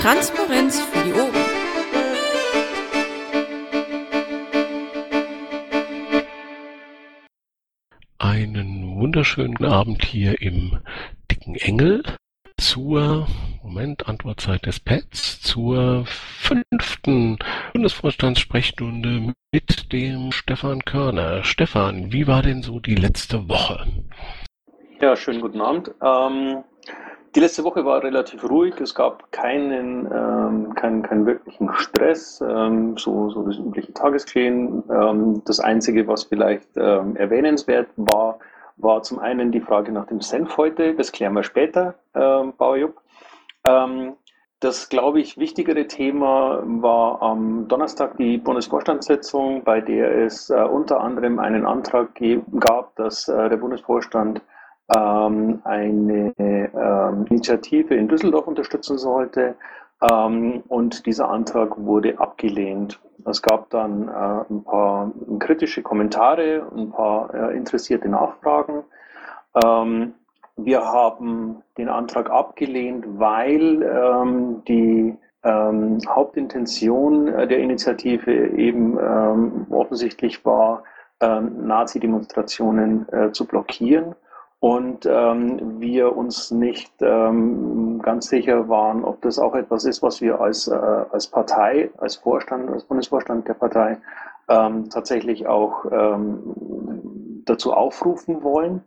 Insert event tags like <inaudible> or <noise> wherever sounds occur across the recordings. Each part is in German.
Transparenz für die Ohren. Einen wunderschönen Abend hier im Dicken Engel zur, Moment, Antwortzeit des Pads, zur fünften Bundesvorstandssprechstunde mit dem Stefan Körner. Stefan, wie war denn so die letzte Woche? Ja, schönen guten Abend. Ähm, die letzte Woche war relativ ruhig. Es gab keinen, ähm, keinen, keinen wirklichen Stress, ähm, so, so das übliche Tagesgeschehen. Ähm, das Einzige, was vielleicht ähm, erwähnenswert war, war zum einen die Frage nach dem Senf heute. Das klären wir später, ähm, Bauer. Ähm, das, glaube ich, wichtigere Thema war am Donnerstag die Bundesvorstandssitzung, bei der es äh, unter anderem einen Antrag gab, dass äh, der Bundesvorstand ähm, eine ähm, Initiative in Düsseldorf unterstützen sollte. Ähm, und dieser Antrag wurde abgelehnt. Es gab dann äh, ein paar kritische Kommentare, ein paar äh, interessierte Nachfragen. Ähm, wir haben den Antrag abgelehnt, weil ähm, die ähm, Hauptintention äh, der Initiative eben offensichtlich war, Nazi-Demonstrationen äh, zu blockieren und ähm, wir uns nicht ähm, ganz sicher waren, ob das auch etwas ist, was wir als, äh, als Partei, als Vorstand, als Bundesvorstand der Partei ähm, tatsächlich auch ähm, dazu aufrufen wollen,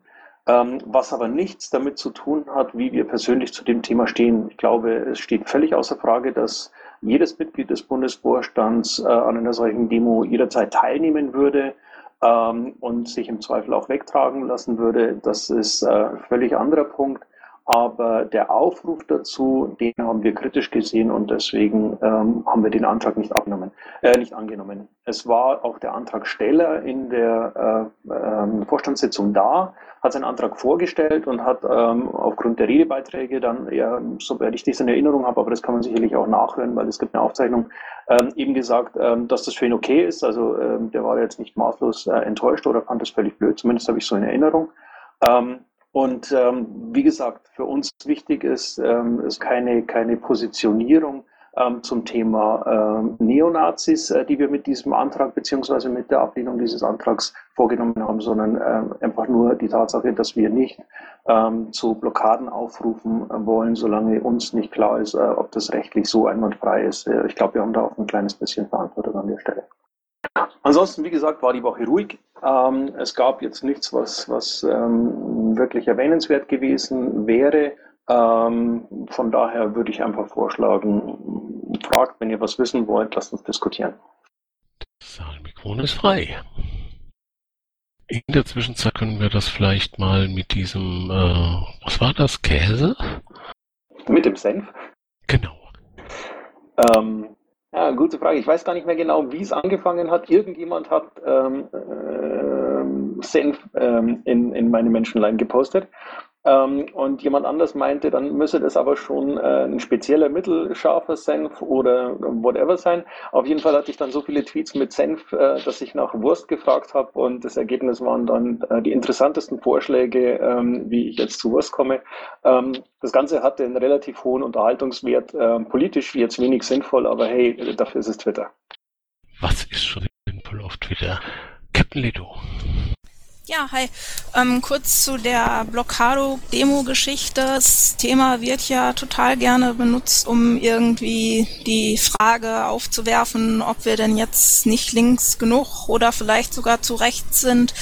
ähm, was aber nichts damit zu tun hat, wie wir persönlich zu dem Thema stehen. Ich glaube, es steht völlig außer Frage, dass jedes Mitglied des Bundesvorstands äh, an einer solchen Demo jederzeit teilnehmen würde ähm, und sich im Zweifel auch wegtragen lassen würde. Das ist äh, ein völlig anderer Punkt. Aber der Aufruf dazu, den haben wir kritisch gesehen und deswegen ähm, haben wir den Antrag nicht abgenommen, äh, nicht angenommen. Es war auch der Antragsteller in der äh, äh, Vorstandssitzung da, hat seinen Antrag vorgestellt und hat ähm, aufgrund der Redebeiträge dann, ja, soweit ich das in Erinnerung habe, aber das kann man sicherlich auch nachhören, weil es gibt eine Aufzeichnung, ähm, eben gesagt, ähm, dass das für ihn okay ist. Also ähm, der war jetzt nicht maßlos äh, enttäuscht oder fand das völlig blöd, zumindest habe ich so in Erinnerung. Ähm, und ähm, wie gesagt, für uns wichtig ist, ähm, ist keine, keine Positionierung ähm, zum Thema ähm, Neonazis, äh, die wir mit diesem Antrag beziehungsweise mit der Ablehnung dieses Antrags vorgenommen haben, sondern ähm, einfach nur die Tatsache, dass wir nicht ähm, zu Blockaden aufrufen wollen, solange uns nicht klar ist, äh, ob das rechtlich so einwandfrei ist. Äh, ich glaube, wir haben da auch ein kleines bisschen Verantwortung an der Stelle. Ansonsten, wie gesagt, war die Woche ruhig. Ähm, es gab jetzt nichts, was, was ähm, wirklich erwähnenswert gewesen wäre. Ähm, von daher würde ich einfach vorschlagen, fragt, wenn ihr was wissen wollt, lasst uns diskutieren. Das Saalmikrofon ist frei. In der Zwischenzeit können wir das vielleicht mal mit diesem, äh, was war das, Käse? Mit dem Senf? Genau. Ähm, ja, gute Frage. Ich weiß gar nicht mehr genau, wie es angefangen hat. Irgendjemand hat ähm, äh, Senf ähm, in, in meine Menschenlein gepostet. Ähm, und jemand anders meinte, dann müsse das aber schon äh, ein spezieller mittelscharfer Senf oder whatever sein. Auf jeden Fall hatte ich dann so viele Tweets mit Senf, äh, dass ich nach Wurst gefragt habe und das Ergebnis waren dann äh, die interessantesten Vorschläge, ähm, wie ich jetzt zu Wurst komme. Ähm, das Ganze hatte einen relativ hohen Unterhaltungswert, äh, politisch jetzt wenig sinnvoll, aber hey, dafür ist es Twitter. Was ist schon sinnvoll auf Twitter? Captain Leto. Ja, hi. Ähm, kurz zu der Blockado-Demo-Geschichte. Das Thema wird ja total gerne benutzt, um irgendwie die Frage aufzuwerfen, ob wir denn jetzt nicht links genug oder vielleicht sogar zu rechts sind.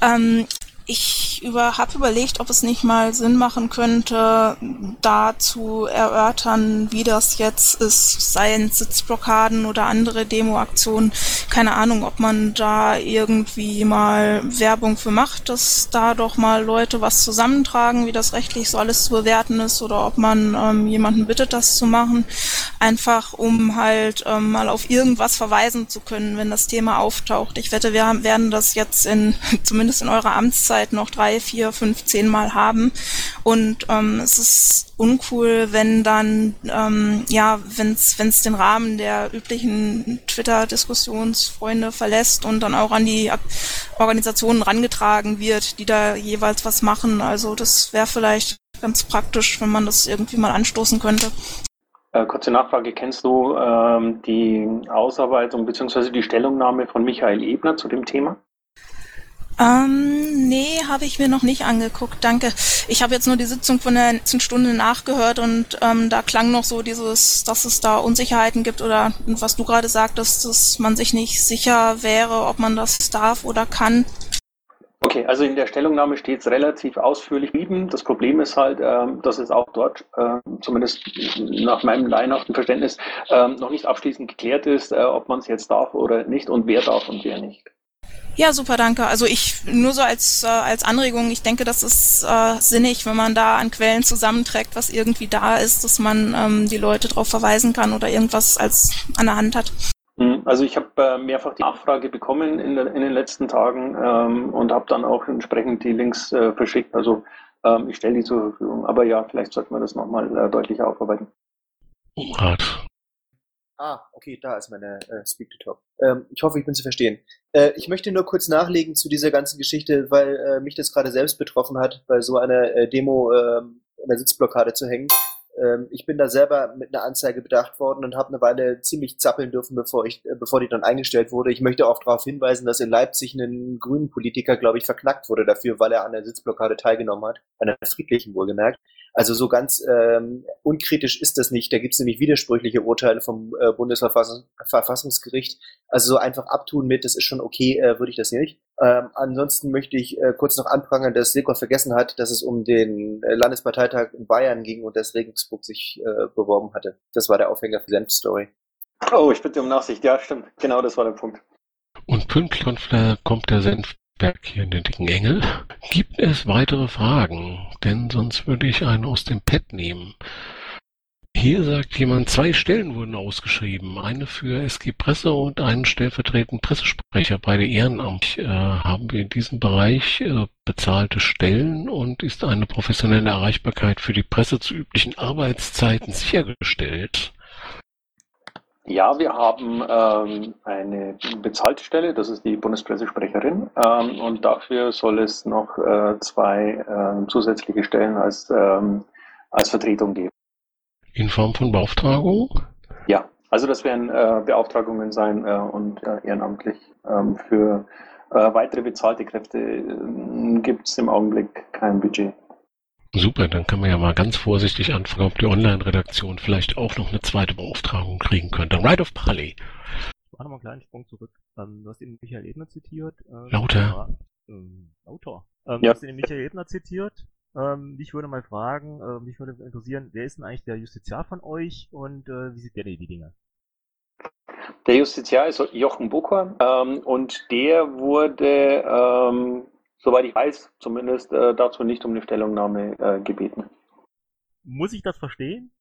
Ähm, ich über, habe überlegt, ob es nicht mal Sinn machen könnte, da zu erörtern, wie das jetzt ist, seien Sitzblockaden oder andere Demoaktionen. Keine Ahnung, ob man da irgendwie mal Werbung für macht, dass da doch mal Leute was zusammentragen, wie das rechtlich so alles zu bewerten ist, oder ob man ähm, jemanden bittet, das zu machen. Einfach, um halt ähm, mal auf irgendwas verweisen zu können, wenn das Thema auftaucht. Ich wette, wir haben, werden das jetzt in, <laughs> zumindest in eurer Amtszeit Zeit noch drei, vier, fünf, zehn Mal haben. Und ähm, es ist uncool, wenn dann, ähm, ja, wenn es den Rahmen der üblichen Twitter-Diskussionsfreunde verlässt und dann auch an die Organisationen rangetragen wird, die da jeweils was machen. Also das wäre vielleicht ganz praktisch, wenn man das irgendwie mal anstoßen könnte. Äh, kurze Nachfrage, kennst du ähm, die Ausarbeitung bzw. die Stellungnahme von Michael Ebner zu dem Thema? Ähm, nee, habe ich mir noch nicht angeguckt, danke. Ich habe jetzt nur die Sitzung von der letzten Stunde nachgehört und ähm, da klang noch so dieses, dass es da Unsicherheiten gibt oder was du gerade sagtest, dass man sich nicht sicher wäre, ob man das darf oder kann. Okay, also in der Stellungnahme steht es relativ ausführlich geschrieben. Das Problem ist halt, ähm, dass es auch dort, äh, zumindest nach meinem laienhaften Verständnis, äh, noch nicht abschließend geklärt ist, äh, ob man es jetzt darf oder nicht und wer darf und wer nicht. Ja, super, danke. Also ich nur so als äh, als Anregung, ich denke, das ist äh, sinnig, wenn man da an Quellen zusammenträgt, was irgendwie da ist, dass man ähm, die Leute darauf verweisen kann oder irgendwas als an der Hand hat. Hm, also ich habe äh, mehrfach die Nachfrage bekommen in, der, in den letzten Tagen ähm, und habe dann auch entsprechend die Links äh, verschickt. Also ähm, ich stelle die zur Verfügung. Aber ja, vielleicht sollten wir das nochmal äh, deutlicher aufarbeiten. Rat. Ah, okay, da ist meine äh, Speak to Talk. Ähm, ich hoffe, ich bin zu verstehen. Äh, ich möchte nur kurz nachlegen zu dieser ganzen Geschichte, weil äh, mich das gerade selbst betroffen hat, bei so einer äh, Demo äh, in der Sitzblockade zu hängen. Ähm, ich bin da selber mit einer Anzeige bedacht worden und habe eine Weile ziemlich zappeln dürfen, bevor ich, äh, bevor die dann eingestellt wurde. Ich möchte auch darauf hinweisen, dass in Leipzig ein grünen Politiker, glaube ich, verknackt wurde dafür, weil er an der Sitzblockade teilgenommen hat, einer friedlichen wohlgemerkt. Also so ganz ähm, unkritisch ist das nicht. Da gibt es nämlich widersprüchliche Urteile vom äh, Bundesverfassungsgericht. Also so einfach abtun mit, das ist schon okay, äh, würde ich das nicht. Ähm, ansonsten möchte ich äh, kurz noch anprangern, dass Silko vergessen hat, dass es um den äh, Landesparteitag in Bayern ging und dass Regensburg sich äh, beworben hatte. Das war der Aufhänger für Senf-Story. Oh, ich bitte um Nachsicht. Ja, stimmt. Genau, das war der Punkt. Und pünktlich kommt der Senf Berg hier in den dicken Engel. Gibt es weitere Fragen? Denn sonst würde ich einen aus dem Pad nehmen. Hier sagt jemand, zwei Stellen wurden ausgeschrieben. Eine für SG Presse und einen stellvertretenden Pressesprecher. Beide ehrenamtlich äh, haben wir in diesem Bereich äh, bezahlte Stellen und ist eine professionelle Erreichbarkeit für die Presse zu üblichen Arbeitszeiten sichergestellt. Ja, wir haben ähm, eine bezahlte Stelle, das ist die Bundespressesprecherin, ähm, und dafür soll es noch äh, zwei äh, zusätzliche Stellen als, ähm, als Vertretung geben. In Form von Beauftragung? Ja, also das werden äh, Beauftragungen sein äh, und äh, ehrenamtlich. Ähm, für äh, weitere bezahlte Kräfte äh, gibt es im Augenblick kein Budget. Super, dann kann man ja mal ganz vorsichtig anfangen, ob die Online-Redaktion vielleicht auch noch eine zweite Beauftragung kriegen könnte. Right of Pally. Ich mache nochmal einen kleinen Sprung zurück. Ähm, du hast eben Michael Ebner zitiert. Äh, lauter. Ähm, lauter. Ähm, ja. Du hast eben Michael Ebner zitiert. Ähm, mich würde mal fragen, äh, mich würde interessieren, wer ist denn eigentlich der Justiziar von euch und äh, wie sieht der die Dinge? Der Justiziar ist Jochen Bucher ähm, und der wurde ähm, soweit ich weiß, zumindest äh, dazu nicht um eine Stellungnahme äh, gebeten. Muss ich das verstehen?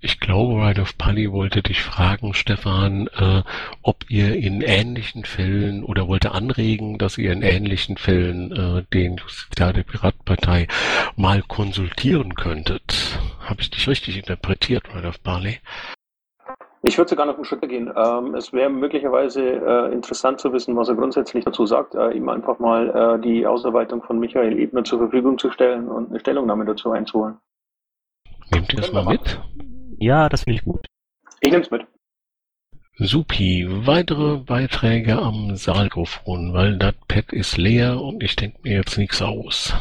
Ich glaube, Ride of Pally wollte dich fragen, Stefan, äh, ob ihr in ähnlichen Fällen oder wollte anregen, dass ihr in ähnlichen Fällen äh, den Justiziar der Piratpartei mal konsultieren könntet. Habe ich dich richtig interpretiert, Ride of Pally? Ich würde sogar noch einen Schritt gehen. Ähm, es wäre möglicherweise äh, interessant zu wissen, was er grundsätzlich dazu sagt, äh, ihm einfach mal äh, die Ausarbeitung von Michael Ebner zur Verfügung zu stellen und eine Stellungnahme dazu einzuholen. Nehmt ihr das mal mit? Ja, das finde ich gut. Ich nehme es mit. Supi, weitere Beiträge am Saalmikrofon, weil das Pad ist leer und ich denke mir jetzt nichts aus.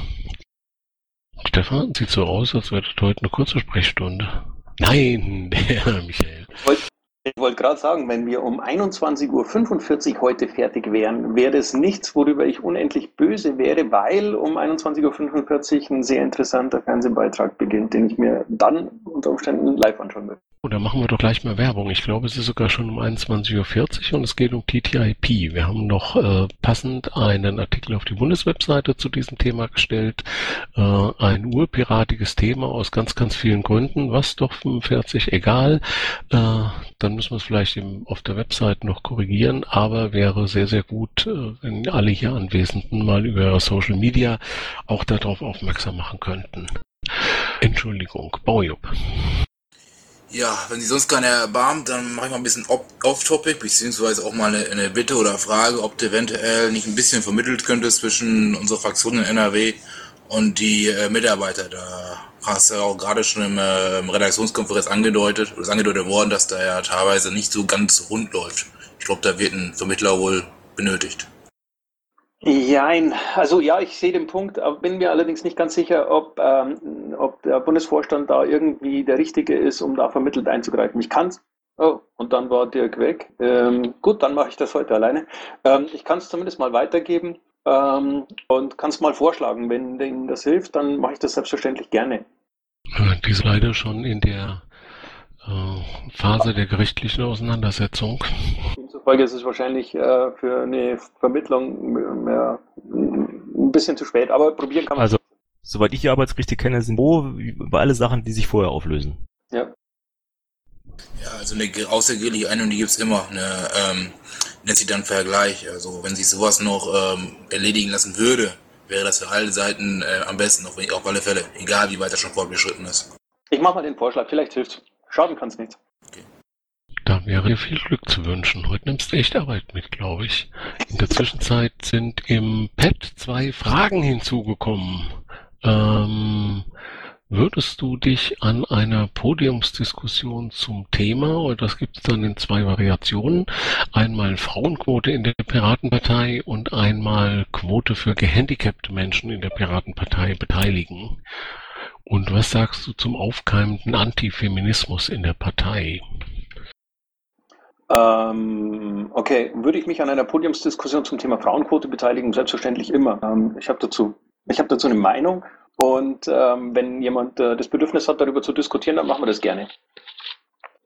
Stefan, sieht so aus, als wäre das heute eine kurze Sprechstunde. Nein, <laughs> der Michael. Ich wollte ich wollte gerade sagen, wenn wir um 21.45 Uhr heute fertig wären, wäre es nichts, worüber ich unendlich böse wäre, weil um 21.45 Uhr ein sehr interessanter Fernsehbeitrag beginnt, den ich mir dann unter Umständen live anschauen würde. Oder machen wir doch gleich mal Werbung. Ich glaube, es ist sogar schon um 21.40 Uhr und es geht um TTIP. Wir haben noch äh, passend einen Artikel auf die Bundeswebseite zu diesem Thema gestellt. Äh, ein urpiratiges Thema aus ganz, ganz vielen Gründen. Was doch 45? Egal. Äh, dann müssen wir es vielleicht im, auf der Webseite noch korrigieren, aber wäre sehr, sehr gut, äh, wenn alle hier Anwesenden mal über Social Media auch darauf aufmerksam machen könnten. Entschuldigung, Baujup. Ja, wenn Sie sonst keiner erbarmt, dann mache ich mal ein bisschen off-topic, beziehungsweise auch mal eine, eine, Bitte oder Frage, ob du eventuell nicht ein bisschen vermittelt könntest zwischen unserer Fraktion in NRW und die äh, Mitarbeiter. Da hast du auch gerade schon im, äh, im Redaktionskonferenz angedeutet, oder ist angedeutet worden, dass da ja teilweise nicht so ganz rund läuft. Ich glaube, da wird ein Vermittler wohl benötigt. Jein, also ja, ich sehe den Punkt, bin mir allerdings nicht ganz sicher, ob, ähm, ob der Bundesvorstand da irgendwie der Richtige ist, um da vermittelt einzugreifen. Ich kann es. Oh, und dann war Dirk weg. Ähm, gut, dann mache ich das heute alleine. Ähm, ich kann es zumindest mal weitergeben ähm, und kann es mal vorschlagen. Wenn Ihnen das hilft, dann mache ich das selbstverständlich gerne. Die ist leider schon in der äh, Phase der gerichtlichen Auseinandersetzung. Demzufolge ist es wahrscheinlich äh, für eine Vermittlung mehr, ein bisschen zu spät, aber probieren kann man. Also, soweit ich die Arbeitsgerichte kenne, sind wo über alle Sachen, die sich vorher auflösen. Ja. Ja, also eine außergerichtliche Einigung, die gibt es immer. Eine, ähm, nennt sich dann Vergleich. Also wenn sich sowas noch ähm, erledigen lassen würde, wäre das für alle Seiten äh, am besten, auf, auf alle Fälle, egal wie weit er schon fortgeschritten ist. Ich mache mal den Vorschlag, vielleicht hilft's. Schaden kann es nicht. Okay. Wäre dir viel Glück zu wünschen. Heute nimmst du echt Arbeit mit, glaube ich. In der Zwischenzeit sind im Pad zwei Fragen hinzugekommen. Ähm, Würdest du dich an einer Podiumsdiskussion zum Thema, und das gibt es dann in zwei Variationen, einmal Frauenquote in der Piratenpartei und einmal Quote für gehandicapte Menschen in der Piratenpartei beteiligen? Und was sagst du zum aufkeimenden Antifeminismus in der Partei? Ähm, okay, würde ich mich an einer Podiumsdiskussion zum Thema Frauenquote beteiligen? Selbstverständlich immer. Ähm, ich habe dazu, habe dazu eine Meinung und ähm, wenn jemand äh, das Bedürfnis hat, darüber zu diskutieren, dann machen wir das gerne.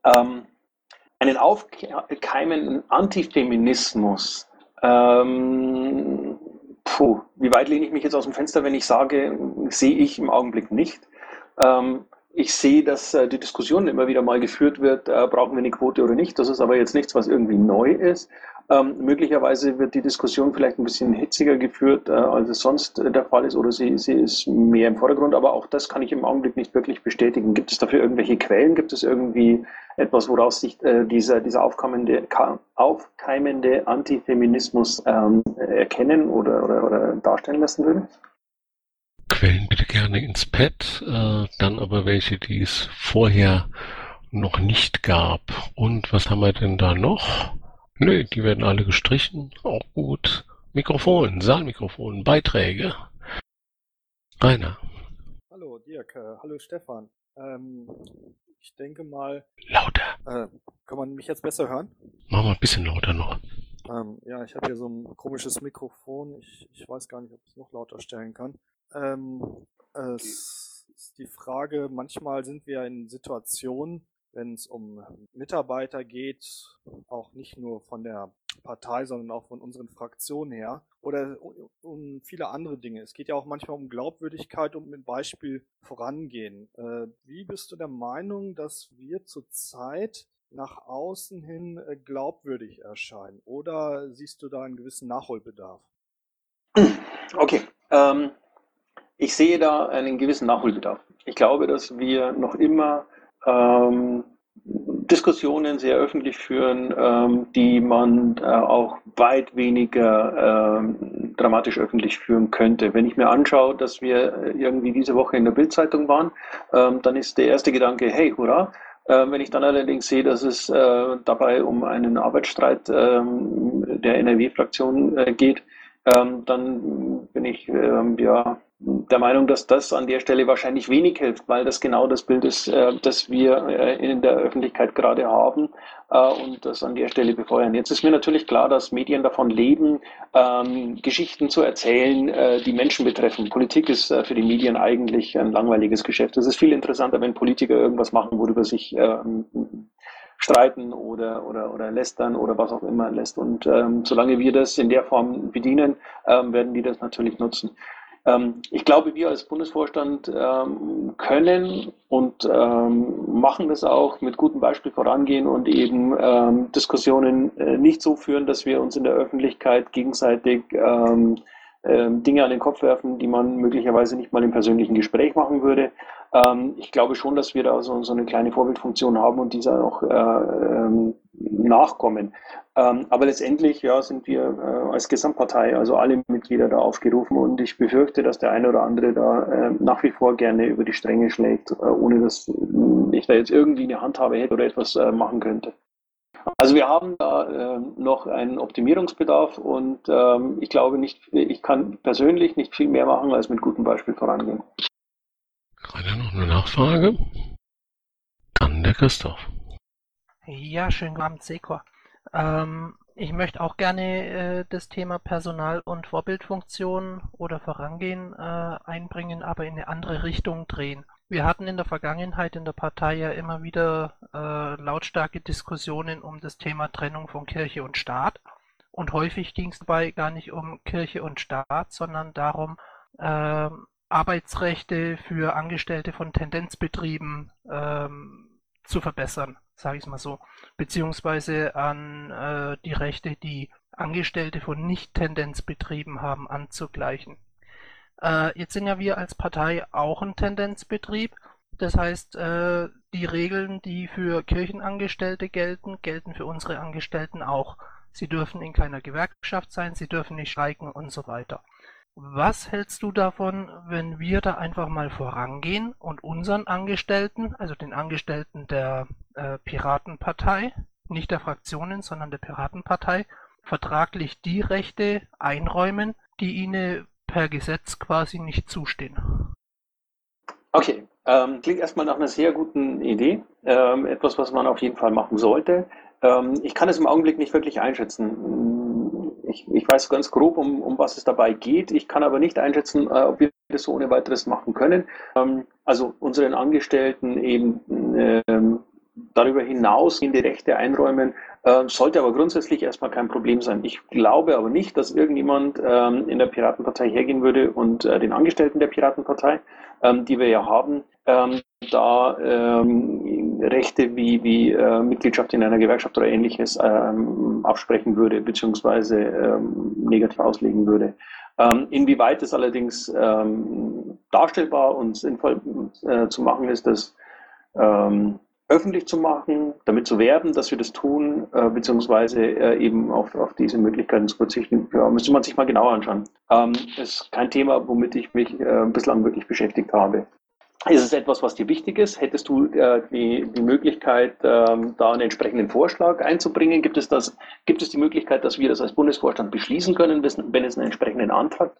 Ähm, einen aufkeimenden Antifeminismus. Ähm, puh, wie weit lehne ich mich jetzt aus dem Fenster, wenn ich sage, sehe ich im Augenblick nicht. Ähm, ich sehe, dass äh, die Diskussion immer wieder mal geführt wird, äh, brauchen wir eine Quote oder nicht. Das ist aber jetzt nichts, was irgendwie neu ist. Ähm, möglicherweise wird die Diskussion vielleicht ein bisschen hitziger geführt, äh, als es sonst der Fall ist, oder sie, sie ist mehr im Vordergrund, aber auch das kann ich im Augenblick nicht wirklich bestätigen. Gibt es dafür irgendwelche Quellen? Gibt es irgendwie etwas, woraus sich äh, dieser, dieser aufkommende, aufkeimende Antifeminismus ähm, erkennen oder, oder, oder darstellen lassen würde? Quellen bitte gerne ins Pad, äh, dann aber welche, die es vorher noch nicht gab. Und was haben wir denn da noch? Nö, die werden alle gestrichen. Auch gut. Mikrofon, Saalmikrofon, Beiträge. Rainer. Hallo Dirk, äh, hallo Stefan. Ähm, ich denke mal. Lauter. Äh, kann man mich jetzt besser hören? Mach mal ein bisschen lauter noch. Ähm, ja, ich habe hier so ein komisches Mikrofon. Ich, ich weiß gar nicht, ob ich es noch lauter stellen kann. Ähm, es ist die Frage, manchmal sind wir in Situationen, wenn es um Mitarbeiter geht, auch nicht nur von der Partei, sondern auch von unseren Fraktionen her oder um viele andere Dinge. Es geht ja auch manchmal um Glaubwürdigkeit und mit Beispiel vorangehen. Äh, wie bist du der Meinung, dass wir zurzeit nach außen hin äh, glaubwürdig erscheinen? Oder siehst du da einen gewissen Nachholbedarf? Okay. Ähm, ich sehe da einen gewissen Nachholbedarf. Ich glaube, dass wir noch immer ähm, Diskussionen sehr öffentlich führen, ähm, die man äh, auch weit weniger ähm, dramatisch öffentlich führen könnte. Wenn ich mir anschaue, dass wir irgendwie diese Woche in der Bildzeitung waren, ähm, dann ist der erste Gedanke, hey, hurra. Äh, wenn ich dann allerdings sehe, dass es äh, dabei um einen Arbeitsstreit ähm, der NRW-Fraktion äh, geht, ähm, dann bin ich ähm, ja der Meinung, dass das an der Stelle wahrscheinlich wenig hilft, weil das genau das Bild ist, äh, das wir äh, in der Öffentlichkeit gerade haben äh, und das an der Stelle befeuern. Jetzt ist mir natürlich klar, dass Medien davon leben, ähm, Geschichten zu erzählen, äh, die Menschen betreffen. Politik ist äh, für die Medien eigentlich ein langweiliges Geschäft. Es ist viel interessanter, wenn Politiker irgendwas machen, worüber sich ähm, streiten oder, oder, oder lästern oder was auch immer lässt. Und ähm, solange wir das in der Form bedienen, ähm, werden die das natürlich nutzen. Ähm, ich glaube, wir als Bundesvorstand ähm, können und ähm, machen das auch mit gutem Beispiel vorangehen und eben ähm, Diskussionen äh, nicht so führen, dass wir uns in der Öffentlichkeit gegenseitig ähm, Dinge an den Kopf werfen, die man möglicherweise nicht mal im persönlichen Gespräch machen würde. Ähm, ich glaube schon, dass wir da so, so eine kleine Vorbildfunktion haben und dieser auch äh, ähm, nachkommen. Ähm, aber letztendlich ja, sind wir äh, als Gesamtpartei, also alle Mitglieder da aufgerufen und ich befürchte, dass der eine oder andere da äh, nach wie vor gerne über die Stränge schlägt, äh, ohne dass ich da jetzt irgendwie eine Handhabe hätte oder etwas äh, machen könnte. Also wir haben da äh, noch einen Optimierungsbedarf und ähm, ich glaube nicht, ich kann persönlich nicht viel mehr machen, als mit gutem Beispiel vorangehen. Gerade noch eine Nachfrage. Dann der Christoph. Ja, schönen guten Abend, Sekor. Ähm, ich möchte auch gerne äh, das Thema Personal- und Vorbildfunktion oder Vorangehen äh, einbringen, aber in eine andere Richtung drehen. Wir hatten in der Vergangenheit in der Partei ja immer wieder äh, lautstarke Diskussionen um das Thema Trennung von Kirche und Staat. Und häufig ging es dabei gar nicht um Kirche und Staat, sondern darum, äh, Arbeitsrechte für Angestellte von Tendenzbetrieben ähm, zu verbessern, sage ich es mal so, beziehungsweise an äh, die Rechte, die Angestellte von Nicht-Tendenzbetrieben haben, anzugleichen. Äh, jetzt sind ja wir als Partei auch ein Tendenzbetrieb. Das heißt, äh, die Regeln, die für Kirchenangestellte gelten, gelten für unsere Angestellten auch. Sie dürfen in keiner Gewerkschaft sein, sie dürfen nicht streiken und so weiter. Was hältst du davon, wenn wir da einfach mal vorangehen und unseren Angestellten, also den Angestellten der Piratenpartei, nicht der Fraktionen, sondern der Piratenpartei, vertraglich die Rechte einräumen, die ihnen per Gesetz quasi nicht zustehen. Okay, ähm, klingt erstmal nach einer sehr guten Idee. Ähm, etwas, was man auf jeden Fall machen sollte. Ähm, ich kann es im Augenblick nicht wirklich einschätzen. Ich, ich weiß ganz grob, um, um, was es dabei geht. Ich kann aber nicht einschätzen, äh, ob wir das so ohne weiteres machen können. Ähm, also unseren Angestellten eben ähm, darüber hinausgehende Rechte einräumen, äh, sollte aber grundsätzlich erstmal kein Problem sein. Ich glaube aber nicht, dass irgendjemand ähm, in der Piratenpartei hergehen würde und äh, den Angestellten der Piratenpartei, ähm, die wir ja haben, ähm, da ähm, Rechte wie, wie äh, Mitgliedschaft in einer Gewerkschaft oder ähnliches ähm, absprechen würde, beziehungsweise ähm, negativ auslegen würde. inwieweit es allerdings darstellbar und sinnvoll äh, zu machen ist, das öffentlich zu machen, damit zu werben, dass wir das tun, äh, beziehungsweise äh, eben auf, auf diese Möglichkeiten zu verzichten, ja, müsste man sich mal genauer anschauen. Ähm, ist kein Thema, womit ich mich äh, bislang wirklich beschäftigt habe. Ist es etwas, was dir wichtig ist? Hättest du äh, die, die Möglichkeit, ähm, da einen entsprechenden Vorschlag einzubringen? Gibt es, das, gibt es die Möglichkeit, dass wir das als Bundesvorstand beschließen können, wenn es einen entsprechenden Antrag?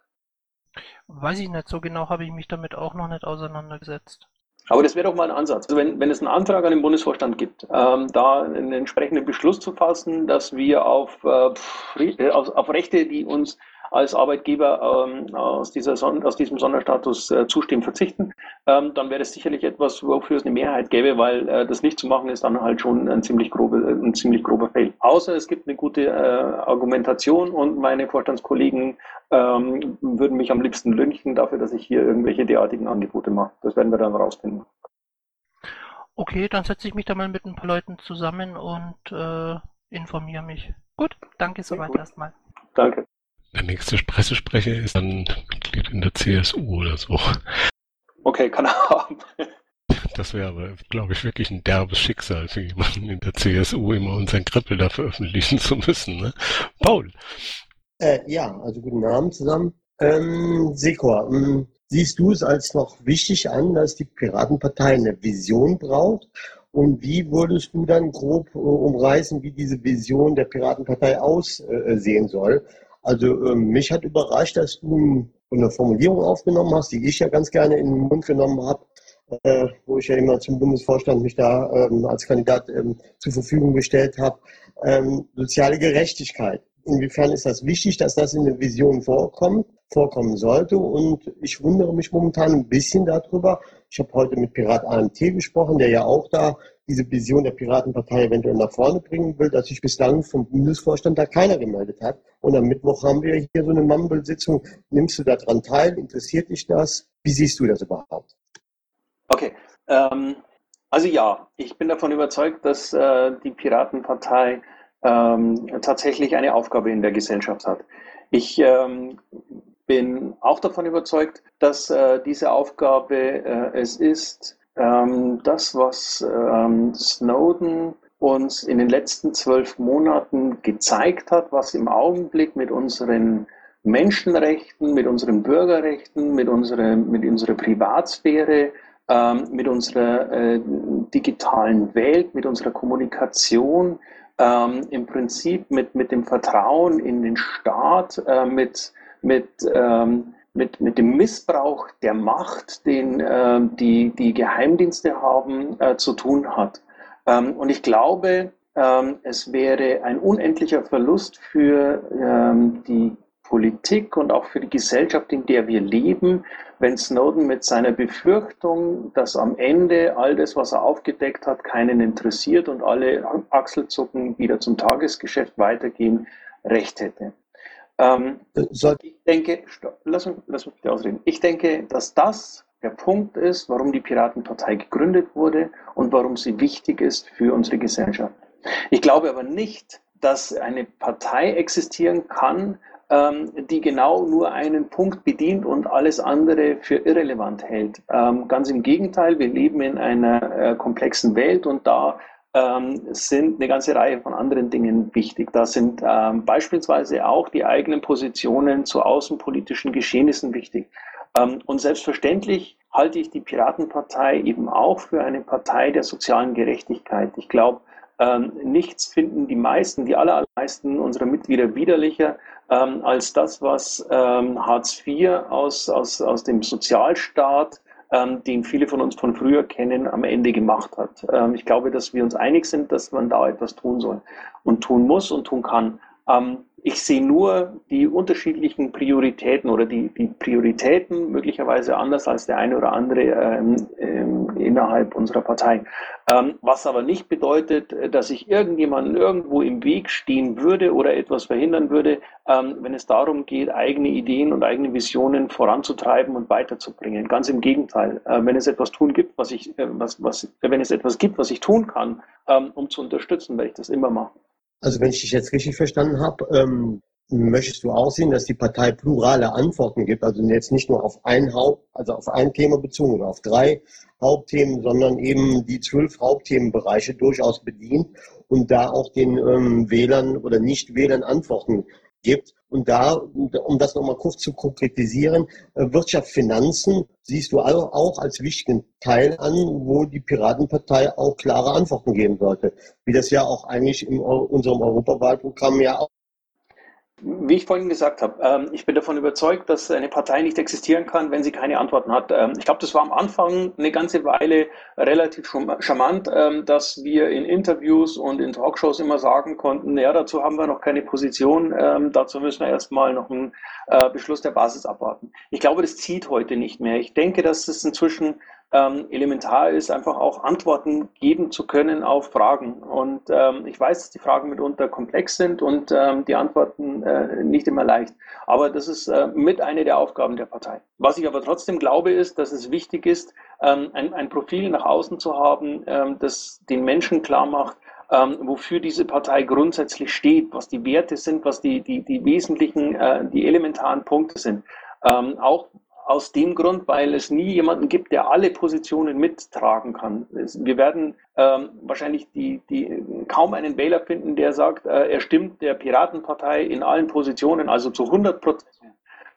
Weiß ich nicht, so genau habe ich mich damit auch noch nicht auseinandergesetzt. Aber das wäre doch mal ein Ansatz. Also wenn, wenn es einen Antrag an den Bundesvorstand gibt, ähm, da einen entsprechenden Beschluss zu fassen, dass wir auf, äh, auf, auf Rechte, die uns als Arbeitgeber ähm, aus, dieser Son aus diesem Sonderstatus äh, zustimmen, verzichten, ähm, dann wäre es sicherlich etwas, wofür es eine Mehrheit gäbe, weil äh, das nicht zu machen ist dann halt schon ein ziemlich, grobe, ein ziemlich grober Fail. Außer es gibt eine gute äh, Argumentation und meine Vorstandskollegen ähm, würden mich am liebsten lünchen dafür, dass ich hier irgendwelche derartigen Angebote mache. Das werden wir dann rausfinden. Okay, dann setze ich mich da mal mit ein paar Leuten zusammen und äh, informiere mich. Gut, danke soweit erstmal. Danke. Der nächste Pressesprecher ist dann Mitglied in der CSU oder so. Okay, kann er haben. Das wäre aber, glaube ich, wirklich ein derbes Schicksal für jemanden in der CSU, immer unseren Krippel da veröffentlichen zu müssen. Ne? Paul. Äh, ja, also guten Abend zusammen. Ähm, Sekor, ähm, siehst du es als noch wichtig an, dass die Piratenpartei eine Vision braucht? Und wie würdest du dann grob äh, umreißen, wie diese Vision der Piratenpartei aussehen soll? Also ähm, mich hat überrascht, dass du eine Formulierung aufgenommen hast, die ich ja ganz gerne in den Mund genommen habe, äh, wo ich ja immer zum Bundesvorstand mich da ähm, als Kandidat ähm, zur Verfügung gestellt habe. Ähm, soziale Gerechtigkeit. Inwiefern ist das wichtig, dass das in der Vision vorkommt, vorkommen sollte? Und ich wundere mich momentan ein bisschen darüber. Ich habe heute mit Pirat AMT gesprochen, der ja auch da diese Vision der Piratenpartei eventuell nach vorne bringen will, dass sich bislang vom Bundesvorstand da keiner gemeldet hat. Und am Mittwoch haben wir hier so eine Mumble-Sitzung. Nimmst du daran teil? Interessiert dich das? Wie siehst du das überhaupt? Okay. Ähm, also ja, ich bin davon überzeugt, dass äh, die Piratenpartei ähm, tatsächlich eine Aufgabe in der Gesellschaft hat. Ich ähm, bin auch davon überzeugt, dass äh, diese Aufgabe äh, es ist, ähm, das, was ähm, Snowden uns in den letzten zwölf Monaten gezeigt hat, was im Augenblick mit unseren Menschenrechten, mit unseren Bürgerrechten, mit unserer, mit unserer Privatsphäre, ähm, mit unserer äh, digitalen Welt, mit unserer Kommunikation, ähm, im Prinzip mit, mit dem Vertrauen in den Staat, äh, mit, mit, ähm, mit, mit dem Missbrauch der Macht, den äh, die, die Geheimdienste haben, äh, zu tun hat. Ähm, und ich glaube, ähm, es wäre ein unendlicher Verlust für ähm, die Politik und auch für die Gesellschaft, in der wir leben, wenn Snowden mit seiner Befürchtung, dass am Ende all das, was er aufgedeckt hat, keinen interessiert und alle Achselzucken wieder zum Tagesgeschäft weitergehen, recht hätte. Ähm, ich denke, lass, mich, lass mich bitte ausreden. Ich denke, dass das der Punkt ist, warum die Piratenpartei gegründet wurde und warum sie wichtig ist für unsere Gesellschaft. Ich glaube aber nicht, dass eine Partei existieren kann, ähm, die genau nur einen Punkt bedient und alles andere für irrelevant hält. Ähm, ganz im Gegenteil, wir leben in einer äh, komplexen Welt und da ähm, sind eine ganze Reihe von anderen Dingen wichtig. Da sind ähm, beispielsweise auch die eigenen Positionen zu außenpolitischen Geschehnissen wichtig. Ähm, und selbstverständlich halte ich die Piratenpartei eben auch für eine Partei der sozialen Gerechtigkeit. Ich glaube, ähm, nichts finden die meisten, die allermeisten unserer Mitglieder widerlicher ähm, als das, was ähm, Hartz IV aus, aus, aus dem Sozialstaat, ähm, den viele von uns von früher kennen, am Ende gemacht hat. Ähm, ich glaube, dass wir uns einig sind, dass man da etwas tun soll und tun muss und tun kann. Ähm, ich sehe nur die unterschiedlichen Prioritäten oder die, die Prioritäten möglicherweise anders als der eine oder andere ähm, ähm, innerhalb unserer Partei. Ähm, was aber nicht bedeutet, dass ich irgendjemanden irgendwo im Weg stehen würde oder etwas verhindern würde, ähm, wenn es darum geht, eigene Ideen und eigene Visionen voranzutreiben und weiterzubringen. Ganz im Gegenteil. Äh, wenn es etwas tun gibt, was ich, äh, was, was, wenn es etwas gibt, was ich tun kann, ähm, um zu unterstützen, werde ich das immer machen. Also wenn ich dich jetzt richtig verstanden habe, ähm, möchtest du auch sehen, dass die Partei plurale Antworten gibt, also jetzt nicht nur auf ein Haupt, also auf ein Thema bezogen oder auf drei Hauptthemen, sondern eben die zwölf Hauptthemenbereiche durchaus bedient und da auch den ähm, Wählern oder Nicht-Wählern Antworten gibt. Und da, um das nochmal kurz zu konkretisieren, äh, Wirtschaft, Finanzen siehst du auch als wichtigen Teil an, wo die Piratenpartei auch klare Antworten geben sollte. Wie das ja auch eigentlich in unserem Europawahlprogramm ja auch wie ich vorhin gesagt habe, ähm, ich bin davon überzeugt, dass eine Partei nicht existieren kann, wenn sie keine Antworten hat. Ähm, ich glaube, das war am Anfang eine ganze Weile relativ charmant, ähm, dass wir in Interviews und in Talkshows immer sagen konnten, ja, dazu haben wir noch keine Position, dazu müssen wir erstmal noch einen äh, Beschluss der Basis abwarten. Ich glaube, das zieht heute nicht mehr. Ich denke, dass es inzwischen ähm, elementar ist, einfach auch Antworten geben zu können auf Fragen. Und ähm, ich weiß, dass die Fragen mitunter komplex sind und ähm, die Antworten äh, nicht immer leicht. Aber das ist äh, mit eine der Aufgaben der Partei. Was ich aber trotzdem glaube, ist, dass es wichtig ist, ähm, ein, ein Profil nach außen zu haben, ähm, das den Menschen klar macht, ähm, wofür diese Partei grundsätzlich steht, was die Werte sind, was die, die, die wesentlichen, äh, die elementaren Punkte sind. Ähm, auch aus dem Grund, weil es nie jemanden gibt, der alle Positionen mittragen kann. Wir werden ähm, wahrscheinlich die, die, kaum einen Wähler finden, der sagt, äh, er stimmt der Piratenpartei in allen Positionen, also zu 100 Prozent.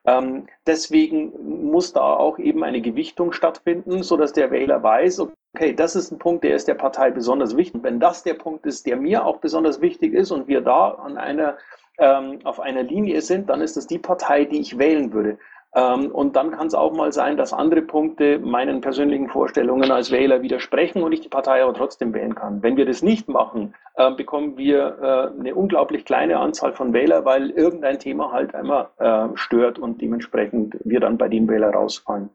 Ähm, deswegen muss da auch eben eine Gewichtung stattfinden, so dass der Wähler weiß, okay, das ist ein Punkt, der ist der Partei besonders wichtig. Wenn das der Punkt ist, der mir auch besonders wichtig ist und wir da an einer ähm, auf einer Linie sind, dann ist das die Partei, die ich wählen würde. Ähm, und dann kann es auch mal sein, dass andere Punkte meinen persönlichen Vorstellungen als Wähler widersprechen und ich die Partei aber trotzdem wählen kann. Wenn wir das nicht machen, äh, bekommen wir äh, eine unglaublich kleine Anzahl von Wähler, weil irgendein Thema halt einmal äh, stört und dementsprechend wir dann bei dem Wähler rausfallen.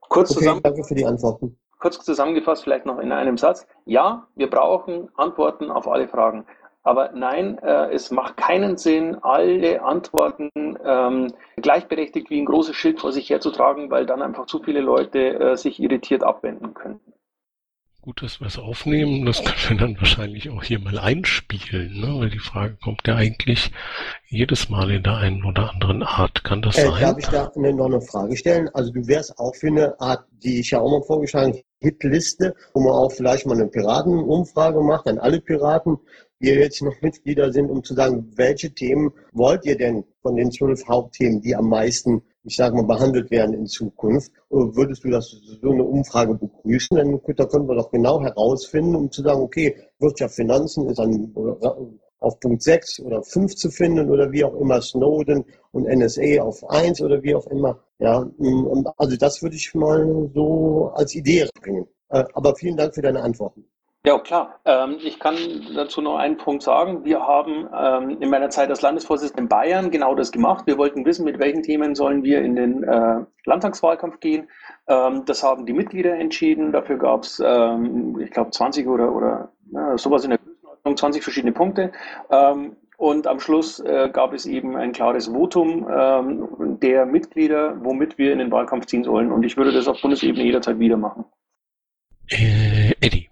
Kurz okay, zusammen danke für die Antworten. Kurz zusammengefasst, vielleicht noch in einem Satz. Ja, wir brauchen Antworten auf alle Fragen. Aber nein, äh, es macht keinen Sinn, alle Antworten ähm, gleichberechtigt wie ein großes Schild vor sich herzutragen, weil dann einfach zu viele Leute äh, sich irritiert abwenden können. Gut, dass wir es aufnehmen. Das können wir dann wahrscheinlich auch hier mal einspielen, ne? weil die Frage kommt ja eigentlich jedes Mal in der einen oder anderen Art. Kann das Äh, sein? darf ich da eine, noch eine Frage stellen? Also du wärst auch für eine Art, die ich ja auch mal vorgeschlagen habe, Hitliste, wo man auch vielleicht mal eine Piratenumfrage macht an alle Piraten, die jetzt noch Mitglieder sind, um zu sagen, welche Themen wollt ihr denn von den zwölf Hauptthemen, die am meisten, ich sage mal, behandelt werden in Zukunft? Würdest du das so eine Umfrage begrüßen? Dann da können wir doch genau herausfinden, um zu sagen, okay, Wirtschaft, Finanzen ist an, auf Punkt 6 oder 5 zu finden oder wie auch immer Snowden und NSA auf 1 oder wie auch immer. Ja, also das würde ich mal so als Idee bringen. Äh, Aber vielen Dank für deine Antworten. Ja, klar. Ähm, ich kann dazu noch einen Punkt sagen. Wir haben ähm, in meiner Zeit als Landesvorsitzender in Bayern genau das gemacht. Wir wollten wissen, mit welchen Themen sollen wir in den äh, Landtagswahlkampf gehen. Ähm, das haben die Mitglieder entschieden. Dafür gab es, ähm, ich glaube, 20 oder, oder ja, sowas in der Größenordnung, 20 verschiedene Punkte. Ähm, und am Schluss äh, gab es eben ein klares Votum ähm, der Mitglieder, womit wir in den Wahlkampf ziehen sollen. Und ich würde das auf Bundesebene jederzeit wieder machen. Äh, Eddie.